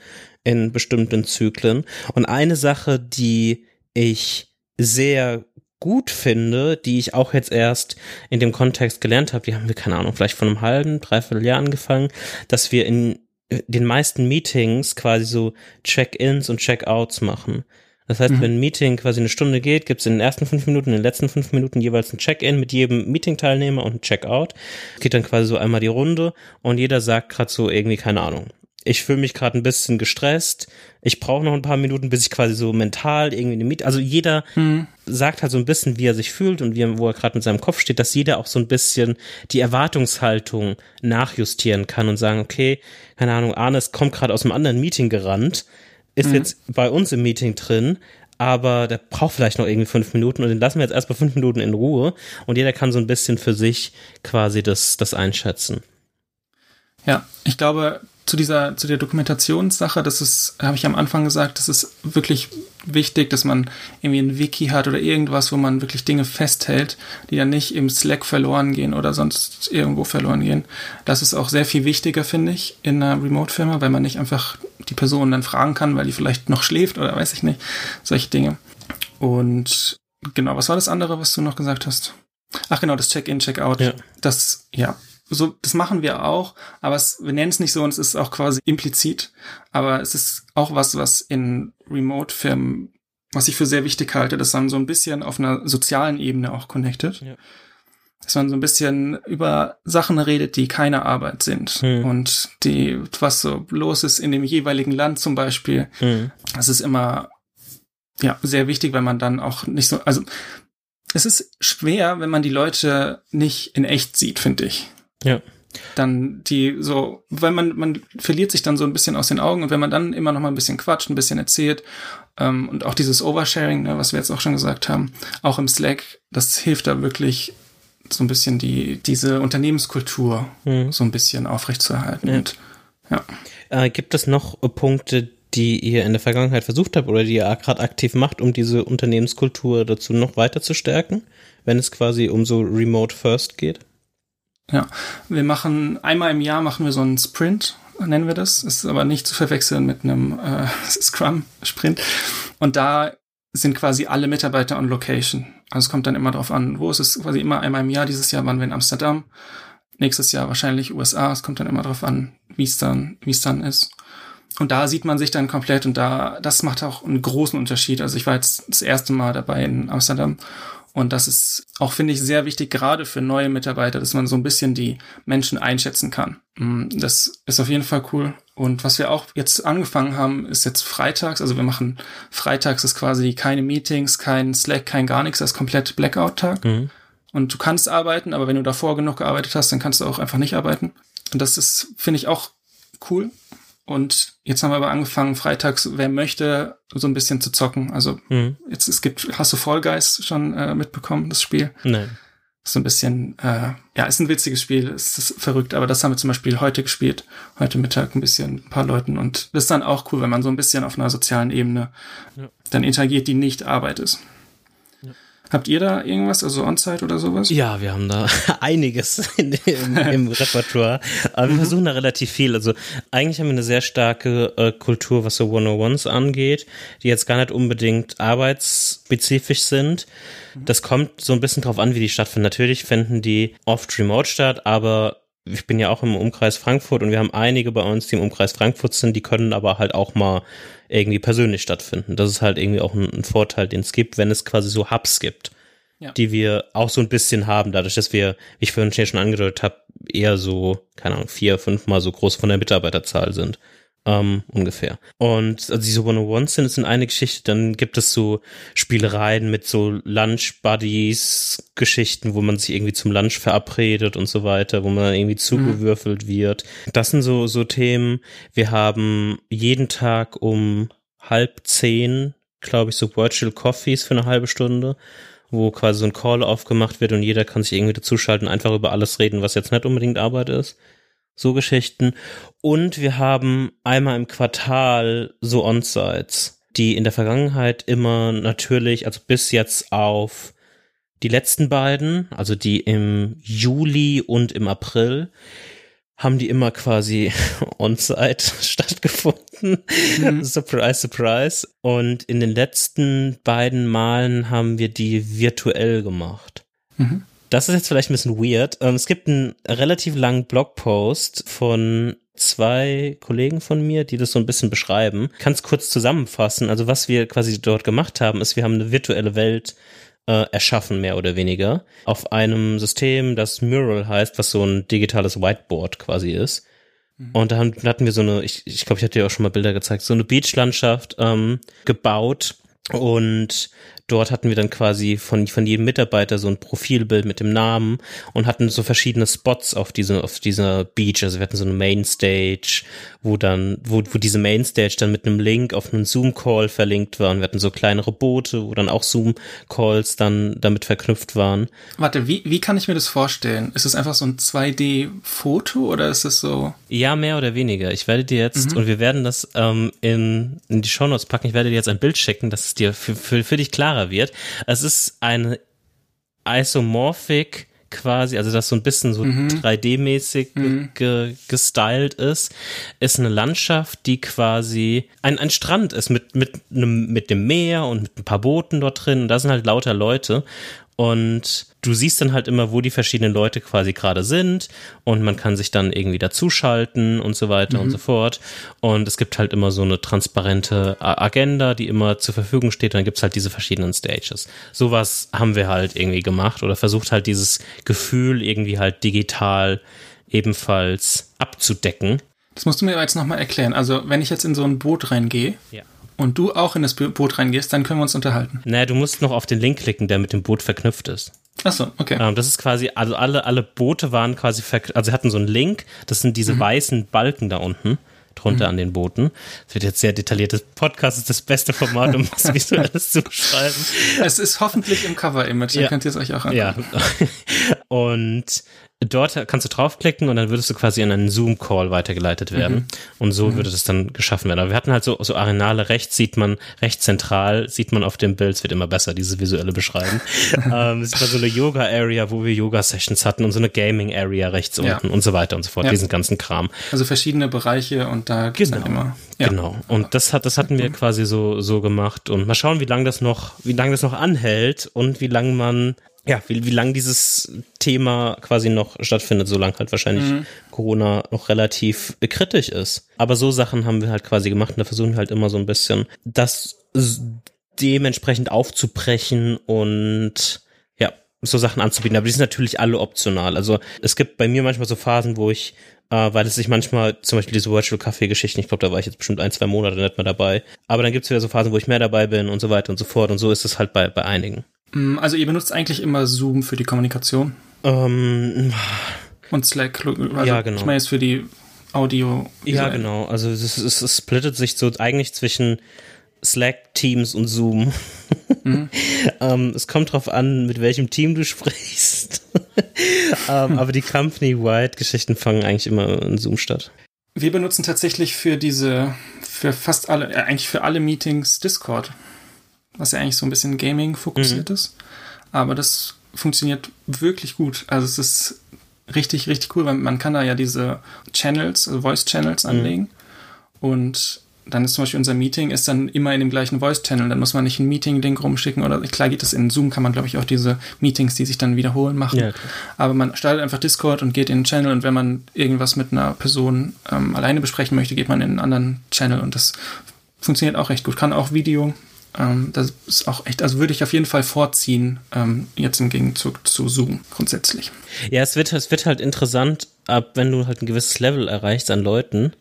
in bestimmten Zyklen. Und eine Sache, die ich sehr gut finde, die ich auch jetzt erst in dem Kontext gelernt habe, die haben wir, keine Ahnung, vielleicht von einem halben, dreiviertel Jahr angefangen, dass wir in äh, den meisten Meetings quasi so Check-ins und Check-outs machen. Das heißt, mhm. wenn ein Meeting quasi eine Stunde geht, gibt es in den ersten fünf Minuten, in den letzten fünf Minuten jeweils ein Check-in mit jedem Meeting-Teilnehmer und ein Check-out. Geht dann quasi so einmal die Runde und jeder sagt gerade so irgendwie, keine Ahnung, ich fühle mich gerade ein bisschen gestresst. Ich brauche noch ein paar Minuten, bis ich quasi so mental irgendwie eine Miet. Also jeder hm. sagt halt so ein bisschen, wie er sich fühlt und wie er, wo er gerade mit seinem Kopf steht, dass jeder auch so ein bisschen die Erwartungshaltung nachjustieren kann und sagen, okay, keine Ahnung, Arnes kommt gerade aus einem anderen Meeting gerannt, ist hm. jetzt bei uns im Meeting drin, aber der braucht vielleicht noch irgendwie fünf Minuten und den lassen wir jetzt erst bei fünf Minuten in Ruhe und jeder kann so ein bisschen für sich quasi das, das einschätzen. Ja, ich glaube, zu dieser, zu der Dokumentationssache, das ist, habe ich am Anfang gesagt, das ist wirklich wichtig, dass man irgendwie ein Wiki hat oder irgendwas, wo man wirklich Dinge festhält, die dann nicht im Slack verloren gehen oder sonst irgendwo verloren gehen. Das ist auch sehr viel wichtiger, finde ich, in einer Remote-Firma, weil man nicht einfach die Person dann fragen kann, weil die vielleicht noch schläft oder weiß ich nicht, solche Dinge. Und genau, was war das andere, was du noch gesagt hast? Ach genau, das Check-in, Check-out. Ja. Das, ja, so, das machen wir auch, aber es, wir nennen es nicht so und es ist auch quasi implizit. Aber es ist auch was, was in Remote-Firmen, was ich für sehr wichtig halte, dass man so ein bisschen auf einer sozialen Ebene auch connected. Ja. Dass man so ein bisschen über Sachen redet, die keine Arbeit sind hm. und die, was so los ist in dem jeweiligen Land zum Beispiel. Hm. Das ist immer, ja, sehr wichtig, weil man dann auch nicht so, also, es ist schwer, wenn man die Leute nicht in echt sieht, finde ich. Ja. Dann die so, weil man, man verliert sich dann so ein bisschen aus den Augen und wenn man dann immer noch mal ein bisschen quatscht, ein bisschen erzählt ähm, und auch dieses Oversharing, ne, was wir jetzt auch schon gesagt haben, auch im Slack, das hilft da wirklich so ein bisschen die, diese Unternehmenskultur Mhm. so ein bisschen aufrechtzuerhalten. Ja. Und, ja. Äh, gibt es noch Punkte, die ihr in der Vergangenheit versucht habt oder die ihr gerade aktiv macht, um diese Unternehmenskultur dazu noch weiter zu stärken, wenn es quasi um so Remote First geht? Ja, wir machen einmal im Jahr machen wir so einen Sprint, nennen wir das. Ist aber nicht zu verwechseln mit einem äh, Scrum-Sprint. Und da sind quasi alle Mitarbeiter on Location. Also es kommt dann immer darauf an, wo ist es quasi immer einmal im Jahr. Dieses Jahr waren wir in Amsterdam, nächstes Jahr wahrscheinlich USA. Es kommt dann immer darauf an, wie es dann, wie es dann ist. Und da sieht man sich dann komplett und da, das macht auch einen großen Unterschied. Also ich war jetzt das erste Mal dabei in Amsterdam und das ist auch, finde ich, sehr wichtig, gerade für neue Mitarbeiter, dass man so ein bisschen die Menschen einschätzen kann. Mm, Das ist auf jeden Fall cool. Und was wir auch jetzt angefangen haben, ist jetzt freitags. Also wir machen freitags ist quasi keine Meetings, kein Slack, kein gar nichts. Das ist komplett Blackout-Tag. Mhm. Und du kannst arbeiten, aber wenn du davor genug gearbeitet hast, dann kannst du auch einfach nicht arbeiten. Und das ist, finde ich, auch cool. Und jetzt haben wir aber angefangen, freitags, wer möchte, so ein bisschen zu zocken. Also Mhm. jetzt, es gibt, hast du Fall Guys schon äh, mitbekommen, das Spiel? Nein. So ein bisschen, äh, ja, ist ein witziges Spiel, es ist verrückt, aber das haben wir zum Beispiel heute gespielt, heute Mittag ein bisschen, ein paar Leuten und das ist dann auch cool, wenn man so ein bisschen auf einer sozialen Ebene Ja. dann interagiert, die nicht Arbeit ist. Habt ihr da irgendwas, also On-Site oder sowas? Ja, wir haben da einiges in, im, im Repertoire. Aber wir versuchen da relativ viel. Also eigentlich haben wir eine sehr starke äh, Kultur, was so 101s angeht, die jetzt gar nicht unbedingt arbeitsspezifisch sind. Das kommt so ein bisschen drauf an, wie die stattfinden. Natürlich finden die oft remote statt, aber ich bin ja auch im Umkreis Frankfurt und wir haben einige bei uns, die im Umkreis Frankfurt sind, die können aber halt auch mal irgendwie persönlich stattfinden. Das ist halt irgendwie auch ein, ein Vorteil, den es gibt, wenn es quasi so Hubs gibt, Ja. die wir auch so ein bisschen haben, dadurch, dass wir, wie ich vorhin schon angedeutet habe, eher so, keine Ahnung, vier, fünfmal so groß von der Mitarbeiterzahl sind. Ähm, ungefähr. Und also diese 101 sind, sind eine Geschichte, dann gibt es so Spielereien mit so Lunch-Buddies, Geschichten, wo man sich irgendwie zum Lunch verabredet und so weiter, wo man dann irgendwie zugewürfelt wird. Das sind so, so Themen. Wir haben jeden Tag um halb zehn, glaube ich, so Virtual Coffees für eine halbe Stunde wo quasi so ein Call aufgemacht wird und jeder kann sich irgendwie dazuschalten, einfach über alles reden, was jetzt nicht unbedingt Arbeit ist. So Geschichten. Und wir haben einmal im Quartal so On-Sites, die in der Vergangenheit immer natürlich, also bis jetzt auf die letzten beiden, also die im Juli und im April, haben die immer quasi on-site stattgefunden. surprise, surprise. Und in den letzten beiden Malen haben wir die virtuell gemacht. Mhm. Das ist jetzt vielleicht ein bisschen weird. Ähm, Es gibt einen relativ langen Blogpost von zwei Kollegen von mir, die das so ein bisschen beschreiben. Ich kann es kurz zusammenfassen. Also was wir quasi dort gemacht haben, ist, wir haben eine virtuelle Welt äh, erschaffen, mehr oder weniger, auf einem System, das Mural heißt, was so ein digitales Whiteboard quasi ist. Und da haben, da hatten wir so eine, ich, ich glaube, ich hatte dir auch schon mal Bilder gezeigt, so eine Beachlandschaft ähm, gebaut und dort hatten wir dann quasi von, von jedem Mitarbeiter so ein Profilbild mit dem Namen und hatten so verschiedene Spots auf diese, auf dieser Beach. Also wir hatten so eine Mainstage, wo dann, wo, wo diese Mainstage dann mit einem Link auf einen Zoom-Call verlinkt war. Und wir hatten so kleinere Boote, wo dann auch Zoom-Calls dann damit verknüpft waren. Warte, wie, wie kann ich mir das vorstellen? Ist es einfach so ein 2D-Foto oder ist es so? Ja, mehr oder weniger. Ich werde dir jetzt, und wir werden das ähm, in, in die Shownotes packen, ich werde dir jetzt ein Bild schicken, dass es dir für, für, für dich klarer wird. Es ist eine Isomorphic quasi, also das so ein bisschen so 3D-mäßig ge ge gestylt ist, ist eine Landschaft, die quasi ein, ein Strand ist mit, mit, einem, mit dem Meer und mit ein paar Booten dort drin. Und da sind halt lauter Leute. Und du siehst dann halt immer, wo die verschiedenen Leute quasi gerade sind und man kann sich dann irgendwie dazuschalten und so weiter und so fort. Und es gibt halt immer so eine transparente Agenda, die immer zur Verfügung steht. Und dann gibt's halt diese verschiedenen Stages. Sowas haben wir halt irgendwie gemacht oder versucht halt dieses Gefühl irgendwie halt digital ebenfalls abzudecken. Das musst du mir jetzt nochmal erklären. Also, wenn ich jetzt in so ein Boot reingehe Ja. Und du auch in das Bo- Boot reingehst, dann können wir uns unterhalten. Naja, du musst noch auf den Link klicken, der mit dem Boot verknüpft ist. Ach so, okay. Ähm, das ist quasi, also alle, alle Boote waren quasi, also sie hatten so einen Link, das sind diese weißen Balken da unten drunter an den Booten. Das wird jetzt sehr detailliert. Das Podcast ist das beste Format, um was Visuelles zu beschreiben. Es ist hoffentlich im Cover-Image, dann Ja. könnt ihr es euch auch angucken. Ja. Und dort kannst du draufklicken und dann würdest du quasi in einen Zoom-Call weitergeleitet werden. Mhm. Und so mhm. würde das dann geschaffen werden. Aber wir hatten halt so, so Arenale rechts sieht man, rechts zentral sieht man auf dem Bild, es wird immer besser, diese visuelle Beschreiben. ähm, es war so eine Yoga-Area, wo wir Yoga-Sessions hatten und so eine Gaming-Area rechts ja. unten und so weiter und so fort, ja. diesen ganzen Kram. Also verschiedene Bereiche und da gibt's genau. immer. Ja. Genau. Und das hat, das hatten wir quasi so, so gemacht und mal schauen, wie lange das noch, wie lange das noch anhält und wie lange man ja, wie, wie lang dieses Thema quasi noch stattfindet, solange halt wahrscheinlich mhm. Corona noch relativ kritisch ist. Aber so Sachen haben wir halt quasi gemacht und da versuchen wir halt immer so ein bisschen das dementsprechend aufzubrechen und ja, so Sachen anzubieten. Aber die sind natürlich alle optional. Also es gibt bei mir manchmal so Phasen, wo ich äh, weil es sich manchmal, zum Beispiel diese Virtual Café Geschichten, ich glaube, da war ich jetzt bestimmt ein, zwei Monate nicht mehr dabei. Aber dann gibt's wieder so Phasen, wo ich mehr dabei bin und so weiter und so fort. Und so ist es halt bei, bei einigen. Mm, also ihr benutzt eigentlich immer Zoom für die Kommunikation? Ähm, und Slack, also ja, genau. Ich meine jetzt für die Audio. Ja, genau. Also es, es, es splittet sich so eigentlich zwischen Slack, Teams und Zoom. Mhm. ähm, es kommt drauf an, mit welchem Team du sprichst. ähm, aber die Company-Wide-Geschichten fangen eigentlich immer in Zoom statt. Wir benutzen tatsächlich für diese, für fast alle, äh, eigentlich für alle Meetings Discord was ja eigentlich so ein bisschen Gaming fokussiert mhm. ist. Aber das funktioniert wirklich gut. Also es ist richtig, richtig cool, weil man kann da ja diese Channels, also Voice Channels mhm. anlegen. Und dann ist zum Beispiel unser Meeting ist dann immer in dem gleichen Voice-Channel. Dann muss man nicht ein Meeting-Link rumschicken oder klar geht das in Zoom, kann man glaube ich auch diese Meetings, die sich dann wiederholen, machen. Ja, Aber man startet einfach Discord und geht in den Channel und wenn man irgendwas mit einer Person ähm, alleine besprechen möchte, geht man in einen anderen Channel und das funktioniert auch recht gut. Kann auch Video, ähm, das ist auch echt, also würde ich auf jeden Fall vorziehen, ähm, jetzt im Gegenzug zu Zoom grundsätzlich. Ja, es wird, es wird halt interessant, ab wenn du halt ein gewisses Level erreichst an Leuten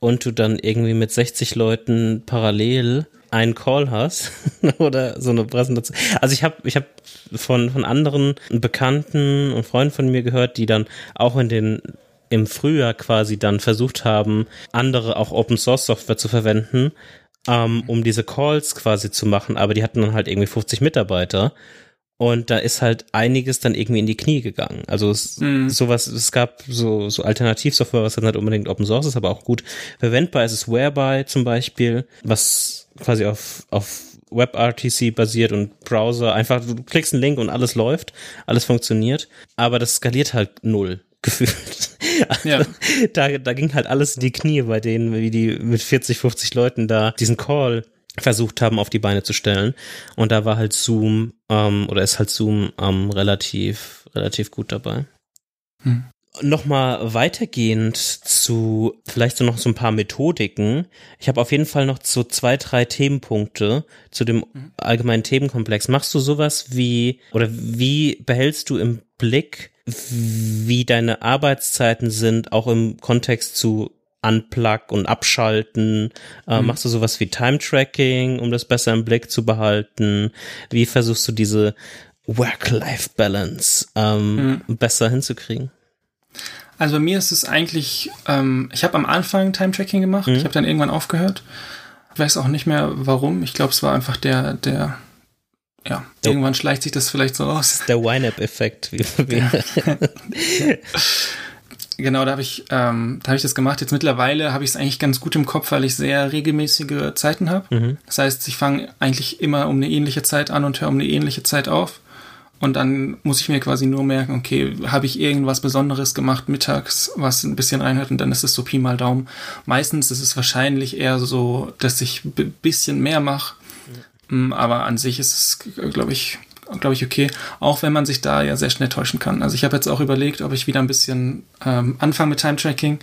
und du dann irgendwie mit 60 Leuten parallel einen Call hast oder so eine Präsentation. Also ich habe ich hab von von anderen Bekannten und Freunden von mir gehört, die dann auch in den im Frühjahr quasi dann versucht haben, andere auch Open Source Software zu verwenden ähm, um diese Calls quasi zu machen, aber die hatten dann halt irgendwie 50 Mitarbeiter. Und da ist halt einiges dann irgendwie in die Knie gegangen. Also es, mhm. sowas, es gab so, so Alternativsoftware, was dann halt unbedingt Open Source ist, aber auch gut verwendbar ist es Whereby zum Beispiel, was quasi auf, auf WebRTC basiert und Browser. Einfach, du klickst einen Link und alles läuft, alles funktioniert, aber das skaliert halt null gefühlt. Also, ja. da, da ging halt alles in die Knie bei denen, wie die mit 40, 50 Leuten da diesen Call versucht haben, auf die Beine zu stellen. Und da war halt Zoom, ähm, oder ist halt Zoom ähm, relativ, relativ gut dabei. Hm. Nochmal weitergehend zu vielleicht so noch so ein paar Methodiken. Ich habe auf jeden Fall noch so zwei, drei Themenpunkte zu dem mhm. allgemeinen Themenkomplex. Machst du sowas wie, oder wie behältst du im Blick, wie deine Arbeitszeiten sind, auch im Kontext zu Unplug und Abschalten? Äh, mhm. Machst du sowas wie Time-Tracking, um das besser im Blick zu behalten? Wie versuchst du diese Work-Life-Balance ähm, mhm. besser hinzukriegen? Also bei mir ist es eigentlich, ähm, ich habe am Anfang Time-Tracking gemacht, mhm. ich habe dann irgendwann aufgehört. Ich weiß auch nicht mehr warum. Ich glaube, es war einfach der, der ja, der, irgendwann schleicht sich das vielleicht so aus. Der Wine-Up-Effekt. genau, da habe ich, ähm, da habe ich das gemacht. Jetzt mittlerweile habe ich es eigentlich ganz gut im Kopf, weil ich sehr regelmäßige Zeiten habe. Mhm. Das heißt, ich fange eigentlich immer um eine ähnliche Zeit an und höre um eine ähnliche Zeit auf. Und dann muss ich mir quasi nur merken, okay, habe ich irgendwas Besonderes gemacht mittags, was ein bisschen reinhört und dann ist es so Pi mal Daumen. Meistens ist es wahrscheinlich eher so, dass ich ein bisschen mehr mache aber an sich ist es, glaube ich, glaube ich, okay, auch wenn man sich da ja sehr schnell täuschen kann. Also ich habe jetzt auch überlegt, ob ich wieder ein bisschen ähm, anfange mit Time-Tracking,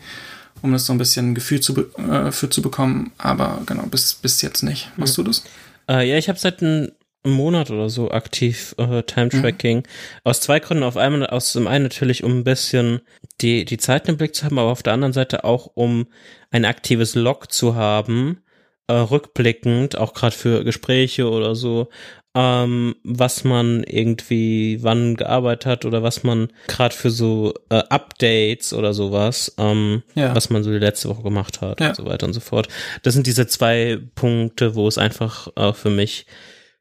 um das so ein bisschen ein Gefühl zu, äh, für zu bekommen, aber genau, bis, bis jetzt nicht. Machst ja. du das? Äh, ja, ich habe seit einem Monat oder so aktiv äh, Time-Tracking. Mhm. Aus zwei Gründen. Auf einmal, aus dem einen natürlich, um ein bisschen die, die Zeit im Blick zu haben, aber auf der anderen Seite auch, um ein aktives Log zu haben, äh, rückblickend, auch gerade für Gespräche oder so, ähm, was man irgendwie wann gearbeitet hat oder was man gerade für so äh, Updates oder sowas, ähm, ja. was man so die letzte Woche gemacht hat ja. und so weiter und so fort. Das sind diese zwei Punkte, wo es einfach äh, für mich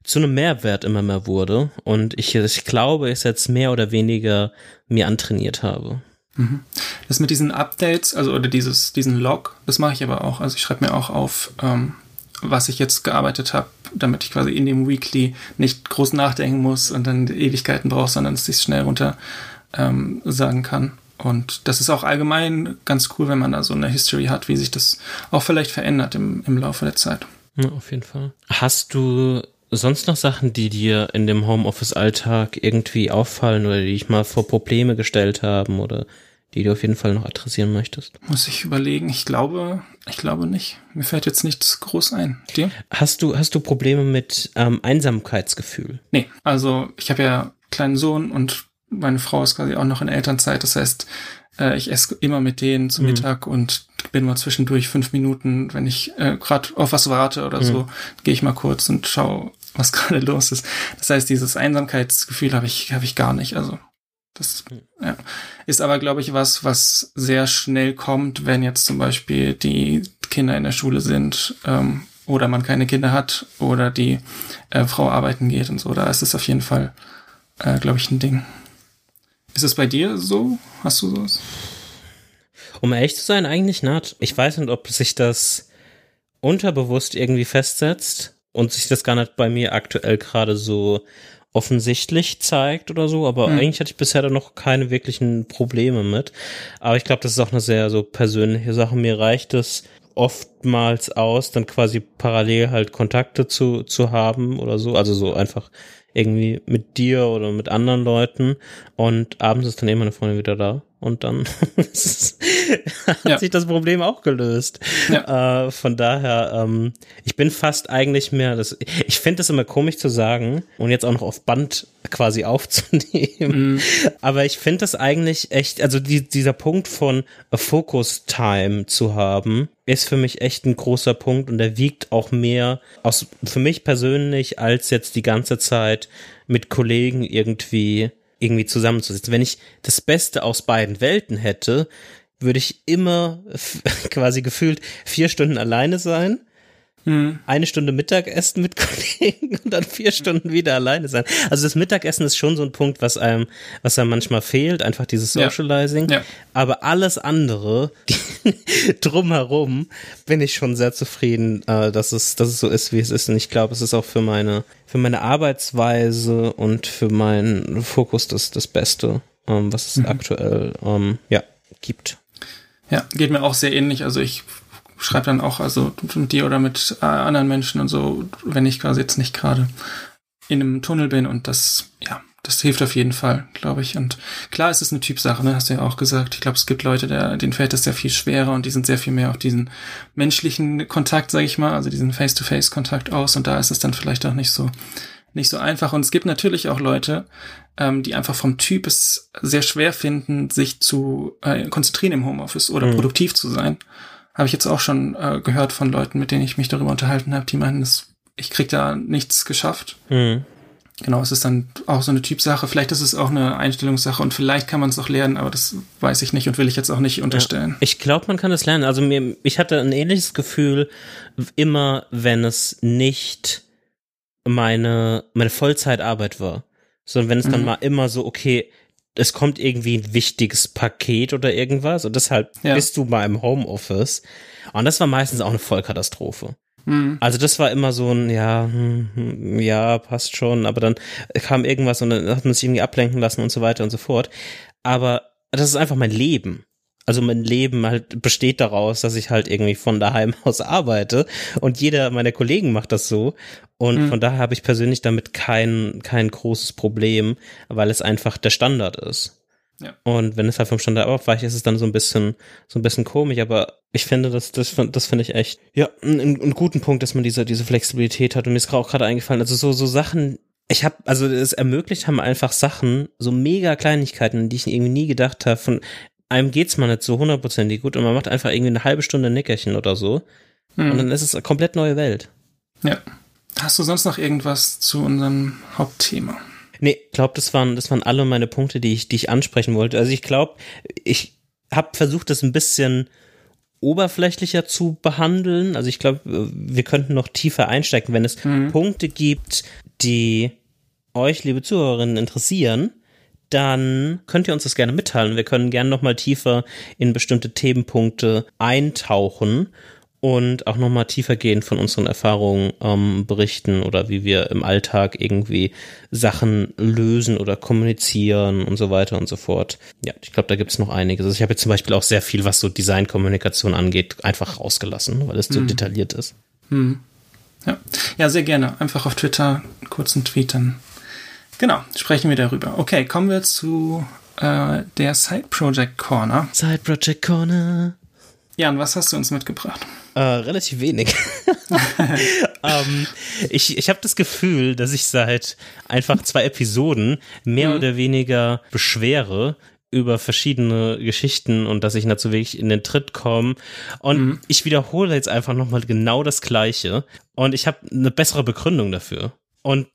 zu einem Mehrwert immer mehr wurde und ich, ich glaube, ich jetzt mehr oder weniger mir antrainiert habe. Mhm. Das mit diesen Updates, also oder dieses, diesen Log, das mache ich aber auch. Also ich schreibe mir auch auf, ähm, was ich jetzt gearbeitet habe, damit ich quasi in dem Weekly nicht groß nachdenken muss und dann Ewigkeiten brauche, sondern dass ich es schnell runter ähm, sagen kann. Und das ist auch allgemein ganz cool, wenn man da so eine History hat, wie sich das auch vielleicht verändert im, im Laufe der Zeit. Ja, auf jeden Fall. Hast du sonst noch Sachen, die dir in dem Homeoffice-Alltag irgendwie auffallen oder die dich mal vor Probleme gestellt haben oder die du auf jeden Fall noch adressieren möchtest? Muss ich überlegen. Ich glaube, ich glaube nicht. Mir fällt jetzt nichts groß ein. Dir? Hast du, hast du Probleme mit ähm, Einsamkeitsgefühl? Nee, also ich habe ja einen kleinen Sohn und meine Frau ist quasi auch noch in Elternzeit. Das heißt, äh, ich esse immer mit denen zum mhm. Mittag und bin mal zwischendurch fünf Minuten, wenn ich äh, gerade auf was warte oder mhm. so, gehe ich mal kurz und schaue, was gerade los ist. Das heißt, dieses Einsamkeitsgefühl habe ich, habe ich gar nicht. Also das ja. ist aber, glaube ich, was, was sehr schnell kommt, wenn jetzt zum Beispiel die Kinder in der Schule sind ähm, oder man keine Kinder hat oder die äh, Frau arbeiten geht und so. Da ist es auf jeden Fall, äh, glaube ich, ein Ding. Ist es bei dir so? Hast du sowas? Um ehrlich zu sein, eigentlich nicht. Ich weiß nicht, ob sich das unterbewusst irgendwie festsetzt und sich das gar nicht bei mir aktuell gerade so offensichtlich zeigt oder so, aber mhm. eigentlich hatte ich bisher da noch keine wirklichen Probleme mit. Aber ich glaube, das ist auch eine sehr so persönliche Sache. Mir reicht es oftmals aus, dann quasi parallel halt Kontakte zu, zu haben oder so. Also so einfach irgendwie mit dir oder mit anderen Leuten und abends ist dann eben meine Freundin wieder da und dann hat ja. sich das Problem auch gelöst. Ja. Äh, von daher, ähm, ich bin fast eigentlich mehr, das, ich finde es immer komisch zu sagen und jetzt auch noch auf Band quasi aufzunehmen. Mhm. Aber ich finde das eigentlich echt, also die, dieser Punkt von Focus Time zu haben, ist für mich echt ein großer Punkt und der wiegt auch mehr aus, für mich persönlich als jetzt die ganze Zeit mit Kollegen irgendwie irgendwie zusammenzusetzen. Wenn ich das Beste aus beiden Welten hätte, würde ich immer quasi gefühlt vier Stunden alleine sein, hm. eine Stunde Mittagessen mit Kollegen und dann vier Stunden wieder alleine sein. Also das Mittagessen ist schon so ein Punkt, was einem, was einem manchmal fehlt, einfach dieses Socializing. Ja. Ja. Aber alles andere drumherum bin ich schon sehr zufrieden, äh, dass es, dass es so ist, wie es ist. Und ich glaube, es ist auch für meine, für meine Arbeitsweise und für meinen Fokus das, das Beste, ähm, was es mhm. aktuell, ähm, ja, gibt. Ja, geht mir auch sehr ähnlich. Also ich schreibe dann auch, also mit dir oder mit äh, anderen Menschen und so, wenn ich quasi jetzt nicht gerade in einem Tunnel bin und das, ja, das hilft auf jeden Fall, glaube ich. Und klar ist es eine Typsache, ne? hast du ja auch gesagt. Ich glaube, es gibt Leute, der, denen fällt das sehr viel schwerer und die sind sehr viel mehr auf diesen menschlichen Kontakt, sage ich mal, also diesen Face-to-Face-Kontakt aus und da ist es dann vielleicht auch nicht so nicht so einfach. Und es gibt natürlich auch Leute, ähm, die einfach vom Typ es sehr schwer finden, sich zu äh, konzentrieren im Homeoffice oder mhm. produktiv zu sein. Habe ich jetzt auch schon äh, gehört von Leuten, mit denen ich mich darüber unterhalten habe, die meinen, ich krieg da nichts geschafft. Mhm. Genau, es ist dann auch so eine Typsache. Vielleicht ist es auch eine Einstellungssache und vielleicht kann man es auch lernen, aber das weiß ich nicht und will ich jetzt auch nicht unterstellen. Ja, ich glaube, man kann es lernen. Also mir, ich hatte ein ähnliches Gefühl immer, wenn es nicht meine, meine Vollzeitarbeit war. Sondern wenn es dann mhm. mal immer so, okay, es kommt irgendwie ein wichtiges Paket oder irgendwas und deshalb ja. bist du mal im Homeoffice. Und das war meistens auch eine Vollkatastrophe. Mhm. Also das war immer so ein, ja, hm, hm, ja, passt schon, aber dann kam irgendwas und dann hat man sich irgendwie ablenken lassen und so weiter und so fort. Aber das ist einfach mein Leben also mein Leben halt besteht daraus, dass ich halt irgendwie von daheim aus arbeite und jeder meiner Kollegen macht das so und mhm. von daher habe ich persönlich damit kein kein großes Problem, weil es einfach der Standard ist. Ja. Und wenn es halt vom Standard abweicht, ist es dann so ein bisschen so ein bisschen komisch, aber ich finde das das das finde ich echt ja einen, einen guten Punkt, dass man diese diese Flexibilität hat und mir ist auch gerade eingefallen, also so so Sachen ich habe, also es ermöglicht haben einfach Sachen, so mega Kleinigkeiten, die ich irgendwie nie gedacht habe, von einem geht's mal nicht so hundertprozentig gut und man macht einfach irgendwie eine halbe Stunde Nickerchen oder so. Hm. Und dann ist es eine komplett neue Welt. Ja. Hast du sonst noch irgendwas zu unserem Hauptthema? Nee, ich glaube, das waren, das waren alle meine Punkte, die ich, die ich ansprechen wollte. Also ich glaube, ich habe versucht, das ein bisschen oberflächlicher zu behandeln. Also ich glaube, wir könnten noch tiefer einsteigen, wenn es mhm. Punkte gibt, die euch, liebe Zuhörerinnen, interessieren, dann könnt ihr uns das gerne mitteilen. Wir können gerne noch mal tiefer in bestimmte Themenpunkte eintauchen und auch nochmal tiefer gehen von unseren Erfahrungen ähm, berichten oder wie wir im Alltag irgendwie Sachen lösen oder kommunizieren und so weiter und so fort. Ja, ich glaube, da gibt es noch einiges. Also ich habe jetzt zum Beispiel auch sehr viel, was so Designkommunikation angeht, einfach rausgelassen, weil es zu hm. detailliert ist. Hm. Ja. ja, sehr gerne. Einfach auf Twitter einen kurzen Tweet, dann genau, sprechen wir darüber. Okay, kommen wir zu äh, der Side Project Corner. Side Project Corner. Jan, was hast du uns mitgebracht? Äh, relativ wenig. ähm, ich ich habe das Gefühl, dass ich seit einfach zwei Episoden mehr mhm. oder weniger beschwere über verschiedene Geschichten und dass ich dazu wirklich in den Tritt komme. Und mhm. ich wiederhole jetzt einfach nochmal genau das Gleiche. Und ich habe eine bessere Begründung dafür. Und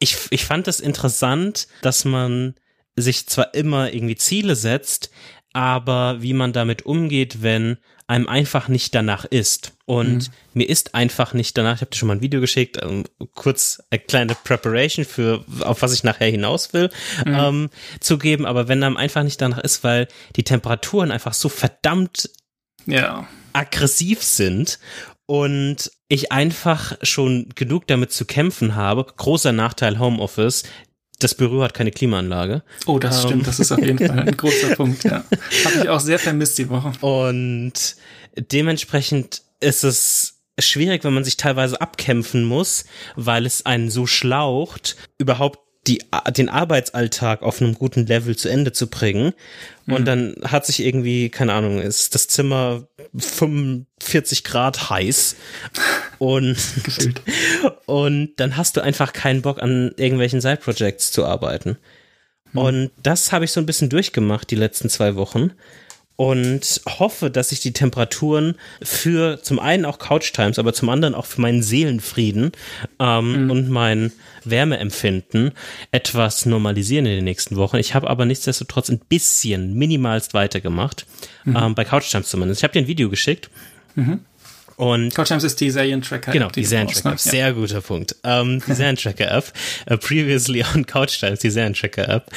ich, ich fand es das interessant, dass man sich zwar immer irgendwie Ziele setzt, aber wie man damit umgeht, wenn einem einfach nicht danach ist. Und mhm. mir ist einfach nicht danach, ich habe dir schon mal ein Video geschickt, ähm, kurz eine kleine Preparation für, auf was ich nachher hinaus will, mhm. ähm, zu geben, aber wenn einem einfach nicht danach ist, weil die Temperaturen einfach so verdammt ja. aggressiv sind und ich einfach schon genug damit zu kämpfen habe. Großer Nachteil Homeoffice das Büro hat keine Klimaanlage. Oh, das um. stimmt. Das ist auf jeden Fall ein großer Punkt, ja. Habe ich auch sehr vermisst die Woche. Und dementsprechend ist es schwierig, wenn man sich teilweise abkämpfen muss, weil es einen so schlaucht, überhaupt die, den Arbeitsalltag auf einem guten Level zu Ende zu bringen. Und mhm. dann hat sich irgendwie, keine Ahnung, ist das Zimmer 45 Grad heiß und, und dann hast du einfach keinen Bock an irgendwelchen Side-Projects zu arbeiten. Mhm. Und das habe ich so ein bisschen durchgemacht die letzten zwei Wochen und hoffe, dass ich die Temperaturen für zum einen auch Couch Times, aber zum anderen auch für meinen Seelenfrieden ähm, mhm. und mein Wärmeempfinden etwas normalisieren in den nächsten Wochen. Ich habe aber nichtsdestotrotz ein bisschen minimalst weitergemacht, mhm. ähm, bei Couch Times zumindest. Ich habe dir ein Video geschickt. Mhm. Und Couch Times ist die Serientracker. Genau, die, die Serientracker. Ne? Sehr ja. guter Punkt. Ähm, die Serientracker App. Uh, previously on Couch Times, die Serientracker App.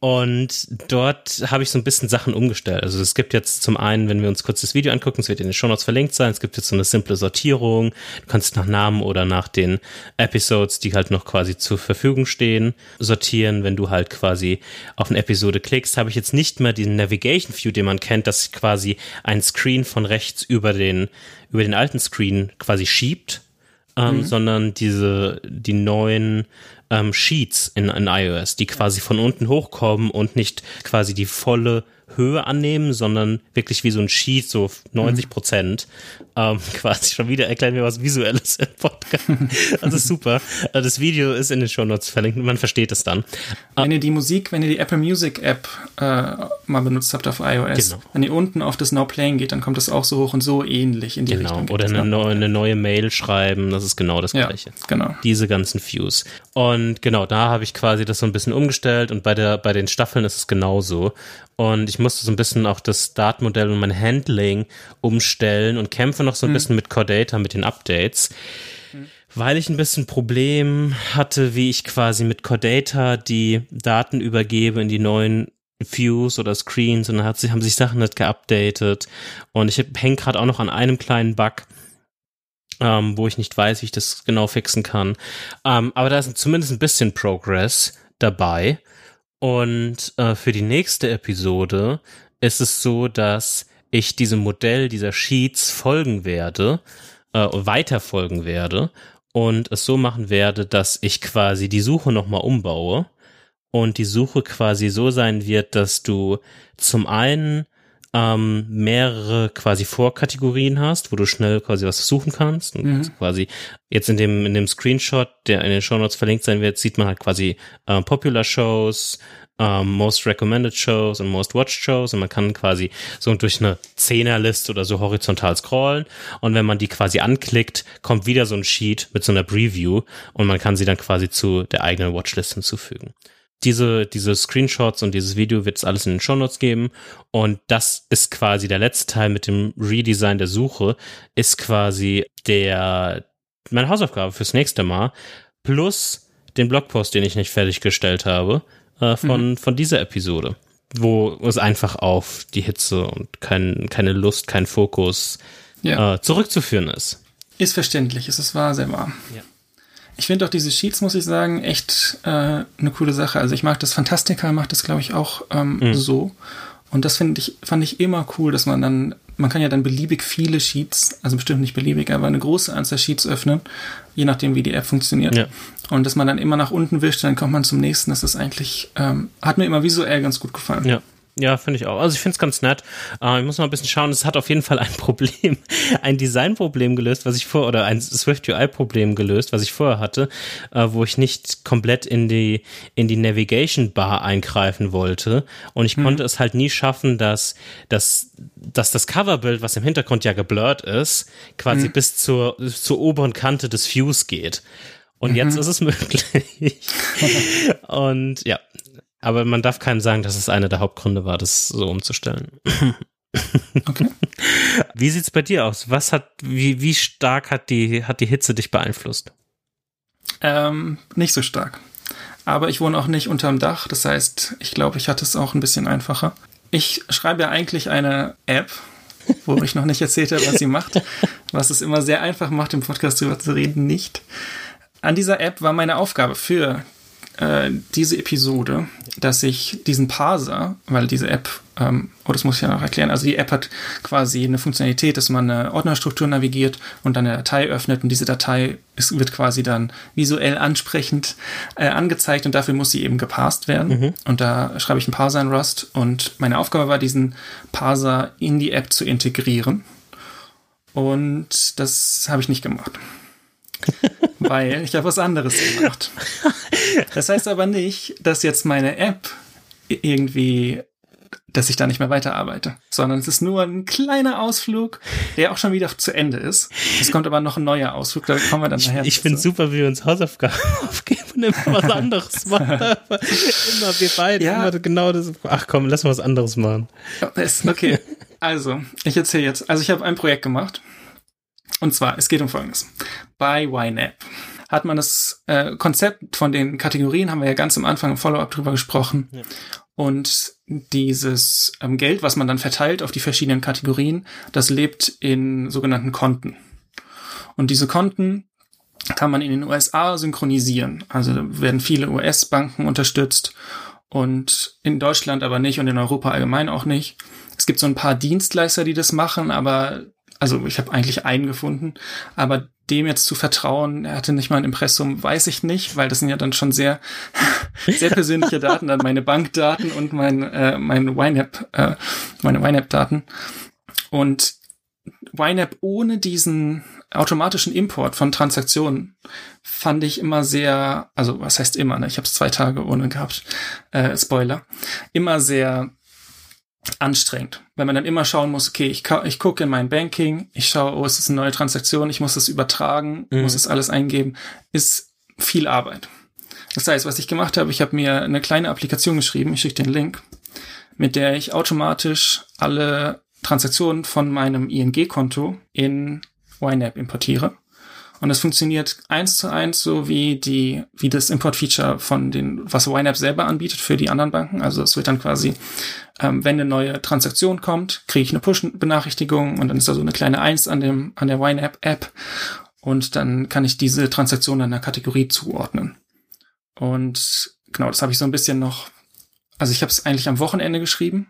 Und dort habe ich so ein bisschen Sachen umgestellt. Also es gibt jetzt zum einen, wenn wir uns kurz das Video angucken, es wird in den Show Notes verlinkt sein, es gibt jetzt so eine simple Sortierung. Du kannst nach Namen oder nach den Episodes, die halt noch quasi zur Verfügung stehen, sortieren. Wenn du halt quasi auf eine Episode klickst, habe ich jetzt nicht mehr diesen Navigation View, den man kennt, dass quasi ein Screen von rechts über den, über den alten Screen quasi schiebt, ähm, mhm. sondern diese, die neuen ähm, Sheets in, in iOS, die quasi von unten hochkommen und nicht quasi die volle Höhe annehmen, sondern wirklich wie so ein Sheet, so 90 Prozent. Ähm, quasi schon wieder erklären wir was Visuelles im Podcast. Das ist super. Äh, das Video ist in den Show Notes verlinkt, man versteht es dann. Wenn ihr die Musik, wenn ihr die Apple Music App äh, mal benutzt habt auf iOS, genau. wenn ihr unten auf das Now Playing geht, dann kommt das auch so hoch und so ähnlich in die genau. Richtung. Oder eine, neue, eine neue Mail schreiben, das ist genau das Gleiche. Ja, genau. Diese ganzen Views. Und genau, da habe ich quasi das so ein bisschen umgestellt und bei der, bei den Staffeln ist es genauso. Und ich musste so ein bisschen auch das Startmodell und mein Handling umstellen und kämpfe noch so ein mhm. bisschen mit Core Data, mit den Updates. Mhm. Weil ich ein bisschen Problem hatte, wie ich quasi mit Core Data die Daten übergebe in die neuen Views oder Screens und dann hat sich, haben sich Sachen nicht geupdatet. Und ich hänge gerade auch noch an einem kleinen Bug, ähm, wo ich nicht weiß, wie ich das genau fixen kann. Ähm, aber da ist zumindest ein bisschen Progress dabei. Und äh, für die nächste Episode ist es so, dass ich diesem Modell dieser Sheets folgen werde, äh, weiter folgen werde und es so machen werde, dass ich quasi die Suche nochmal umbaue und die Suche quasi so sein wird, dass du zum einen ähm, mehrere quasi Vorkategorien hast, wo du schnell quasi was suchen kannst. Und mhm. quasi jetzt in dem, in dem Screenshot, der in den Show Notes verlinkt sein wird, sieht man halt quasi äh, Popular Shows, ähm, Most Recommended Shows und Most Watched Shows und man kann quasi so durch eine Zehnerliste oder so horizontal scrollen und wenn man die quasi anklickt, kommt wieder so ein Sheet mit so einer Preview und man kann sie dann quasi zu der eigenen Watchlist hinzufügen. diese, diese Screenshots und dieses Video wird es alles in den Shownotes geben. Und das ist quasi der letzte Teil mit dem Redesign der Suche, ist quasi der, meine Hausaufgabe fürs nächste Mal. Plus den Blogpost, den ich nicht fertiggestellt habe, äh, von, mhm. von dieser Episode. Wo es einfach auf die Hitze und kein, keine Lust, kein Fokus ja. äh, zurückzuführen ist. Ist verständlich, es ist wahr, sehr wahr. Ja. Ich finde auch diese Sheets, muss ich sagen, echt äh, eine coole Sache. Also ich mag das Fantastica, macht das, glaube ich, auch ähm, mhm. so. Und das finde ich, fand ich immer cool, dass man dann, man kann ja dann beliebig viele Sheets, also bestimmt nicht beliebig, aber eine große Anzahl Sheets öffnen, je nachdem, wie die App funktioniert. Ja. Und dass man dann immer nach unten wischt, dann kommt man zum nächsten. Das ist eigentlich, ähm, hat mir immer visuell ganz gut gefallen. Ja. Ja, finde ich auch. Also ich finde es ganz nett. Äh, ich muss mal ein bisschen schauen. Es hat auf jeden Fall ein Problem, ein Designproblem gelöst, was ich vor oder ein Swift UI Problem gelöst, was ich vorher hatte, äh, wo ich nicht komplett in die in die Navigation Bar eingreifen wollte und ich mhm. konnte es halt nie schaffen, dass dass dass das Coverbild, was im Hintergrund ja geblurrt ist, quasi mhm. bis zur zur oberen Kante des Views geht. Und mhm. jetzt ist es möglich. und ja, aber man darf keinem sagen, dass es einer der Hauptgründe war, das so umzustellen. Okay. Wie sieht's bei dir aus? Was hat, wie, wie stark hat die, hat die Hitze dich beeinflusst? Ähm, nicht so stark. Aber ich wohne auch nicht unterm Dach. Das heißt, ich glaube, ich hatte es auch ein bisschen einfacher. Ich schreibe ja eigentlich eine App, wo ich noch nicht erzählt habe, was sie macht. Was es immer sehr einfach macht, im Podcast drüber zu reden, nicht. An dieser App war meine Aufgabe für äh, diese Episode, dass ich diesen Parser, weil diese App, ähm, oh, das muss ich ja noch erklären, also die App hat quasi eine Funktionalität, dass man eine Ordnerstruktur navigiert und dann eine Datei öffnet und diese Datei ist, wird quasi dann visuell ansprechend äh, angezeigt und dafür muss sie eben geparst werden. Mhm. Und da schreibe ich einen Parser in Rust und meine Aufgabe war, diesen Parser in die App zu integrieren. Und das habe ich nicht gemacht. Weil ich habe was anderes gemacht. Das heißt aber nicht, dass jetzt meine App irgendwie, dass ich da nicht mehr weiterarbeite, sondern es ist nur ein kleiner Ausflug, der auch schon wieder zu Ende ist. Es kommt aber noch ein neuer Ausflug, da kommen wir dann nachher. Ich, ich finde super, wie wir uns Hausaufgaben aufgeben und immer was anderes machen. immer wir beide, ja. immer genau das. Ach komm, lass mal was anderes machen. Okay, also ich erzähle jetzt. Also ich habe ein Projekt gemacht und zwar, es geht um Folgendes. Bei YNAB hat man das äh, Konzept von den Kategorien, haben wir ja ganz am Anfang im Follow-up drüber gesprochen. Ja. Und dieses ähm, Geld, was man dann verteilt auf die verschiedenen Kategorien, das lebt in sogenannten Konten. Und diese Konten kann man in den USA synchronisieren. Also werden viele US-Banken unterstützt und in Deutschland aber nicht und in Europa allgemein auch nicht. Es gibt so ein paar Dienstleister, die das machen, aber also ich habe eigentlich einen gefunden, aber dem jetzt zu vertrauen, er hatte nicht mal ein Impressum, weiß ich nicht, weil das sind ja dann schon sehr, sehr persönliche Daten, dann meine Bankdaten und mein, äh, mein YNAB, äh, meine YNAB-Daten. Und YNAB ohne diesen automatischen Import von Transaktionen fand ich immer sehr, also was heißt immer, ne? ich habe es zwei Tage ohne gehabt, äh, Spoiler, immer sehr anstrengend, weil man dann immer schauen muss, okay, ich, ich gucke in mein Banking, ich schaue, oh, ist das eine neue Transaktion, ich muss das übertragen, mhm. muss das alles eingeben, ist viel Arbeit. Das heißt, was ich gemacht habe, ich habe mir eine kleine Applikation geschrieben, ich schicke den Link, mit der ich automatisch alle Transaktionen von meinem ING-Konto in YNAB importiere. Und es funktioniert eins zu eins so wie die, wie das Import-Feature von den, was YNAB selber anbietet für die anderen Banken. Also es wird dann quasi, ähm, wenn eine neue Transaktion kommt, kriege ich eine Push-Benachrichtigung und dann ist da so eine kleine Eins an dem, an der YNAB-App. Und dann kann ich diese Transaktion einer Kategorie zuordnen. Und genau, das habe ich so ein bisschen noch, also ich habe es eigentlich am Wochenende geschrieben,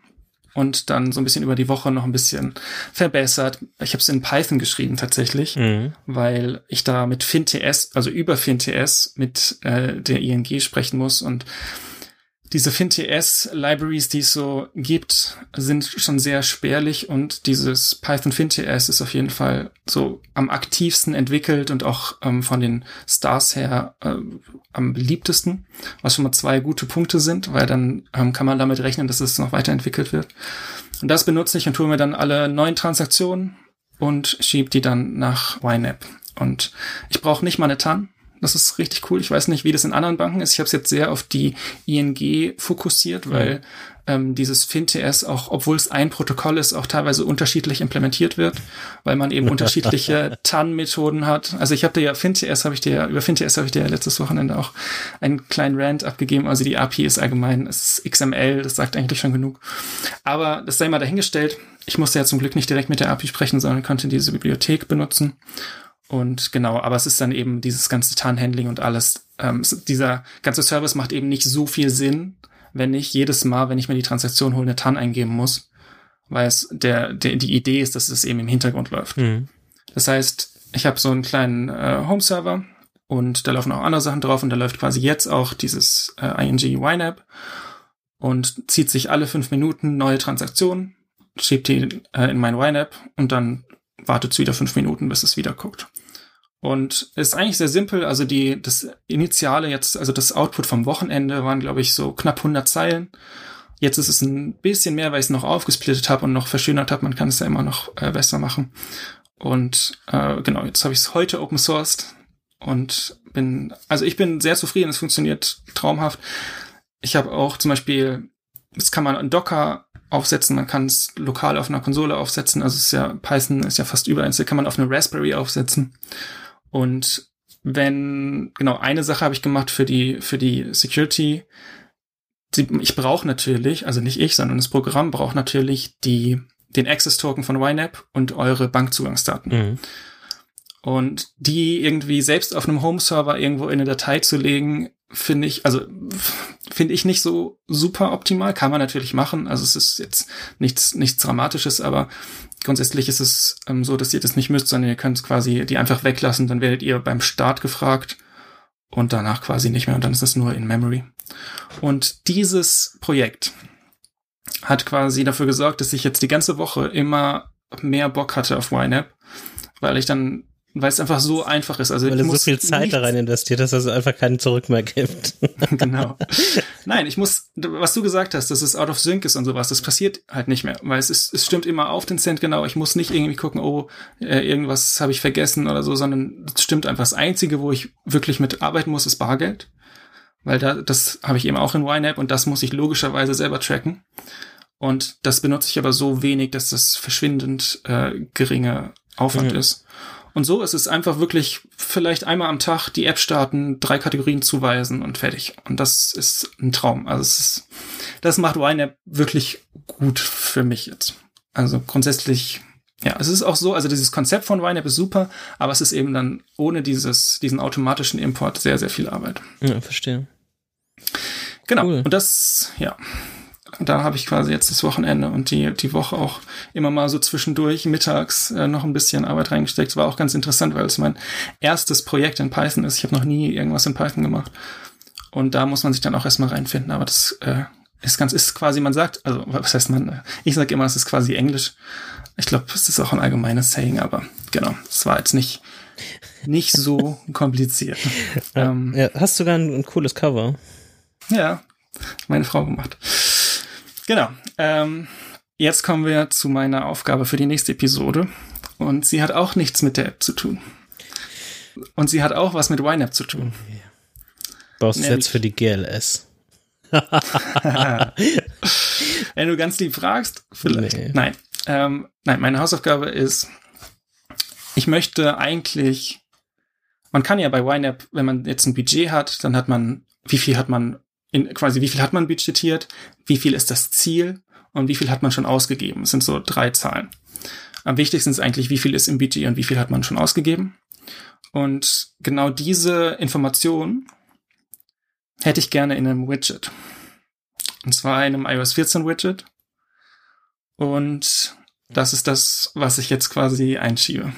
und dann so ein bisschen über die Woche noch ein bisschen verbessert. Ich habe es in Python geschrieben tatsächlich, mhm. weil ich da mit FinTS, also über FinTS mit äh, der ING sprechen muss und diese FinTS-Libraries, die es so gibt, sind schon sehr spärlich und dieses Python FinTS ist auf jeden Fall so am aktivsten entwickelt und auch ähm, von den Stars her äh, am beliebtesten, was schon mal zwei gute Punkte sind, weil dann ähm, kann man damit rechnen, dass es noch weiterentwickelt wird. Und das benutze ich und tue mir dann alle neuen Transaktionen und schiebe die dann nach YNAB. Und ich brauche nicht mal eine TAN, Das ist richtig cool. Ich weiß nicht, wie das in anderen Banken ist. Ich habe es jetzt sehr auf die ING fokussiert, weil ähm, dieses FinTS auch, obwohl es ein Protokoll ist, auch teilweise unterschiedlich implementiert wird, weil man eben unterschiedliche TAN-Methoden hat. Also ich habe dir ja FinTS, habe ich dir über FinTS habe ich dir ja letztes Wochenende auch einen kleinen Rant abgegeben. Also die API ist allgemein, es ist XML, das sagt eigentlich schon genug. Aber das sei mal dahingestellt. Ich musste ja zum Glück nicht direkt mit der API sprechen, sondern konnte diese Bibliothek benutzen. Und genau, aber es ist dann eben dieses ganze TAN-Handling und alles. Ähm, dieser ganze Service macht eben nicht so viel Sinn, wenn ich jedes Mal, wenn ich mir die Transaktion hole, eine TAN eingeben muss, weil es der, der die Idee ist, dass es eben im Hintergrund läuft. Mhm. Das heißt, ich habe so einen kleinen äh, Home-Server und da laufen auch andere Sachen drauf und da läuft quasi jetzt auch dieses äh, ING YNAB und zieht sich alle fünf Minuten neue Transaktionen, schiebt die äh, in mein YNAB und dann wartet es wieder fünf Minuten, bis es wieder guckt. Und ist eigentlich sehr simpel. Also die, das Initiale jetzt, also das Output vom Wochenende waren, glaube ich, so knapp 100 Zeilen. Jetzt ist es ein bisschen mehr, weil ich es noch aufgesplittet habe und noch verschönert habe. Man kann es ja immer noch äh, besser machen. Und äh, genau, jetzt habe ich es heute open sourced und bin, also ich bin sehr zufrieden. Es funktioniert traumhaft. Ich habe auch zum Beispiel, das kann man in Docker aufsetzen, man kann es lokal auf einer Konsole aufsetzen. Also es ist ja, Python ist ja fast überall, kann man auf eine Raspberry aufsetzen. Und wenn, genau, eine Sache habe ich gemacht für die, für die Security. Ich brauche natürlich, also nicht ich, sondern das Programm braucht natürlich die, den Access-Token von YNAB und eure Bankzugangsdaten. Mhm. Und die irgendwie selbst auf einem Home-Server irgendwo in eine Datei zu legen, finde ich, also finde ich nicht so super optimal. Kann man natürlich machen. Also es ist jetzt nichts, nichts Dramatisches, aber grundsätzlich ist es ähm, so, dass ihr das nicht müsst, sondern ihr könnt quasi die einfach weglassen. Dann werdet ihr beim Start gefragt und danach quasi nicht mehr. Und dann ist es nur in Memory. Und dieses Projekt hat quasi dafür gesorgt, dass ich jetzt die ganze Woche immer mehr Bock hatte auf YNAB, weil ich dann weil es einfach so einfach ist. Also weil du so viel Zeit da rein investiert hast, dass es einfach keinen Zurück mehr gibt. genau. Nein, ich muss, was du gesagt hast, dass es out of sync ist und sowas, das passiert halt nicht mehr, weil es ist, es stimmt immer auf den Cent genau. Ich muss nicht irgendwie gucken, oh, äh, irgendwas habe ich vergessen oder so, sondern es stimmt einfach. Das Einzige, wo ich wirklich mit arbeiten muss, ist Bargeld. Weil da, das habe ich eben auch in YNAB und das muss ich logischerweise selber tracken. Und das benutze ich aber so wenig, dass das verschwindend äh, geringe Aufwand mhm. ist. Und so ist es einfach wirklich vielleicht einmal am Tag die App starten, drei Kategorien zuweisen und fertig. Und das ist ein Traum. Also es ist, das macht YNAB wirklich gut für mich jetzt. Also grundsätzlich, ja, es ist auch so, also dieses Konzept von YNAB ist super, aber es ist eben dann ohne dieses, diesen automatischen Import sehr, sehr viel Arbeit. Ja, verstehe. Genau. Cool. Und das, ja, da habe ich quasi jetzt das Wochenende und die, die Woche auch immer mal so zwischendurch mittags äh, noch ein bisschen Arbeit reingesteckt. War auch ganz interessant, weil es mein erstes Projekt in Python ist. Ich habe noch nie irgendwas in Python gemacht. Und da muss man sich dann auch erstmal reinfinden. Aber das äh, ist ganz, ist quasi, man sagt, also was heißt man, ich sage immer, es ist quasi Englisch. Ich glaube, es ist auch ein allgemeines Saying, aber genau, es war jetzt nicht, nicht so kompliziert. ähm, ja, hast sogar ein, ein cooles Cover. Ja, meine Frau gemacht. Genau. Ähm, jetzt kommen wir zu meiner Aufgabe für die nächste Episode. Und sie hat auch nichts mit der App zu tun. Und sie hat auch was mit YNAB zu tun. Okay. Baust du jetzt für die GLS? Wenn du ganz lieb fragst, vielleicht. Nee. Nein. Ähm, nein, meine Hausaufgabe ist, ich möchte eigentlich, man kann ja bei YNAB, wenn man jetzt ein Budget hat, dann hat man, wie viel hat man in, quasi, wie viel hat man budgetiert, wie viel ist das Ziel und wie viel hat man schon ausgegeben. Das sind so drei Zahlen. Am wichtigsten ist eigentlich, wie viel ist im Budget und wie viel hat man schon ausgegeben. Und genau diese Information hätte ich gerne in einem Widget. Und zwar in einem iOS 14 Widget. Und das ist das, was ich jetzt quasi einschiebe.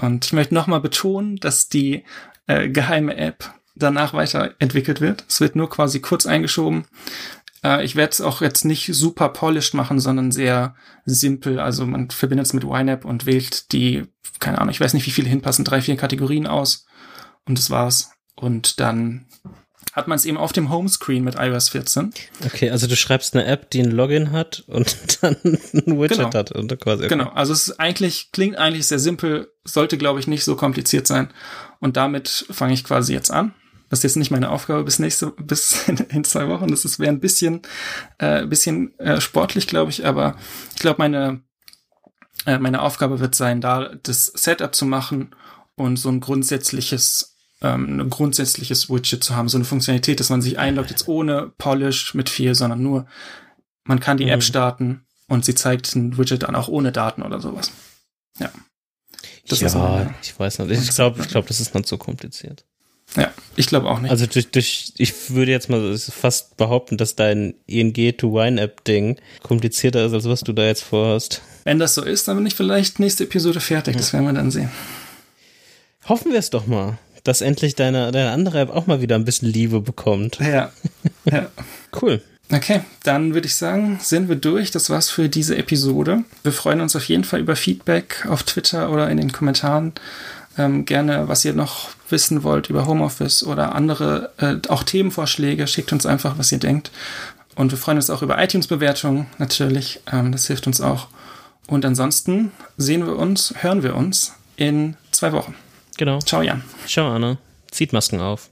Und ich möchte nochmal betonen, dass die äh, geheime App danach weiterentwickelt wird. Es wird nur quasi kurz eingeschoben. Äh, ich werde es auch jetzt nicht super polished machen, sondern sehr simpel. Also man verbindet es mit YNAB und wählt die, keine Ahnung, ich weiß nicht, wie viele hinpassen, drei, vier Kategorien aus. Und das war's. Und dann hat man es eben auf dem Homescreen mit iOS 14. Okay, also du schreibst eine App, die ein Login hat und dann ein Widget Genau. hat. Und quasi, okay. Genau, also es ist eigentlich, klingt eigentlich sehr simpel, sollte, glaube ich, nicht so kompliziert sein. Und damit fange ich quasi jetzt an. Das ist jetzt nicht meine Aufgabe bis nächste, bis in, in zwei Wochen. Das ist wäre ein bisschen, äh, bisschen äh, sportlich, glaube ich, aber ich glaube, meine, äh, meine Aufgabe wird sein, da das Setup zu machen und so ein grundsätzliches, ähm, ein grundsätzliches Widget zu haben, so eine Funktionalität, dass man sich einloggt, jetzt ohne Polish mit viel, sondern nur, man kann die Mhm. App starten und sie zeigt ein Widget dann auch ohne Daten oder sowas. Ja. Das ist ja, meine- ich weiß nicht. Ich glaube, ich glaube, das ist nicht so kompliziert. Ja, ich glaube auch nicht. Also durch, durch, ich würde jetzt mal fast behaupten, dass dein ING to Wine App Ding komplizierter ist, als was du da jetzt vorhast. Wenn das so ist, dann bin ich vielleicht nächste Episode fertig. Das werden wir dann sehen. Hoffen wir es doch mal, dass endlich deine, deine andere App auch mal wieder ein bisschen Liebe bekommt. Ja. ja. Cool. Okay, dann würde ich sagen, sind wir durch. Das war's für diese Episode. Wir freuen uns auf jeden Fall über Feedback auf Twitter oder in den Kommentaren. Ähm, gerne, was ihr noch wissen wollt über Homeoffice oder andere, äh, auch Themenvorschläge. Schickt uns einfach, was ihr denkt. Und wir freuen uns auch über iTunes-Bewertungen natürlich. Ähm, das hilft uns auch. Und ansonsten sehen wir uns, hören wir uns in zwei Wochen. Genau. Ciao, Jan. Ciao, Anna. Zieht Masken auf.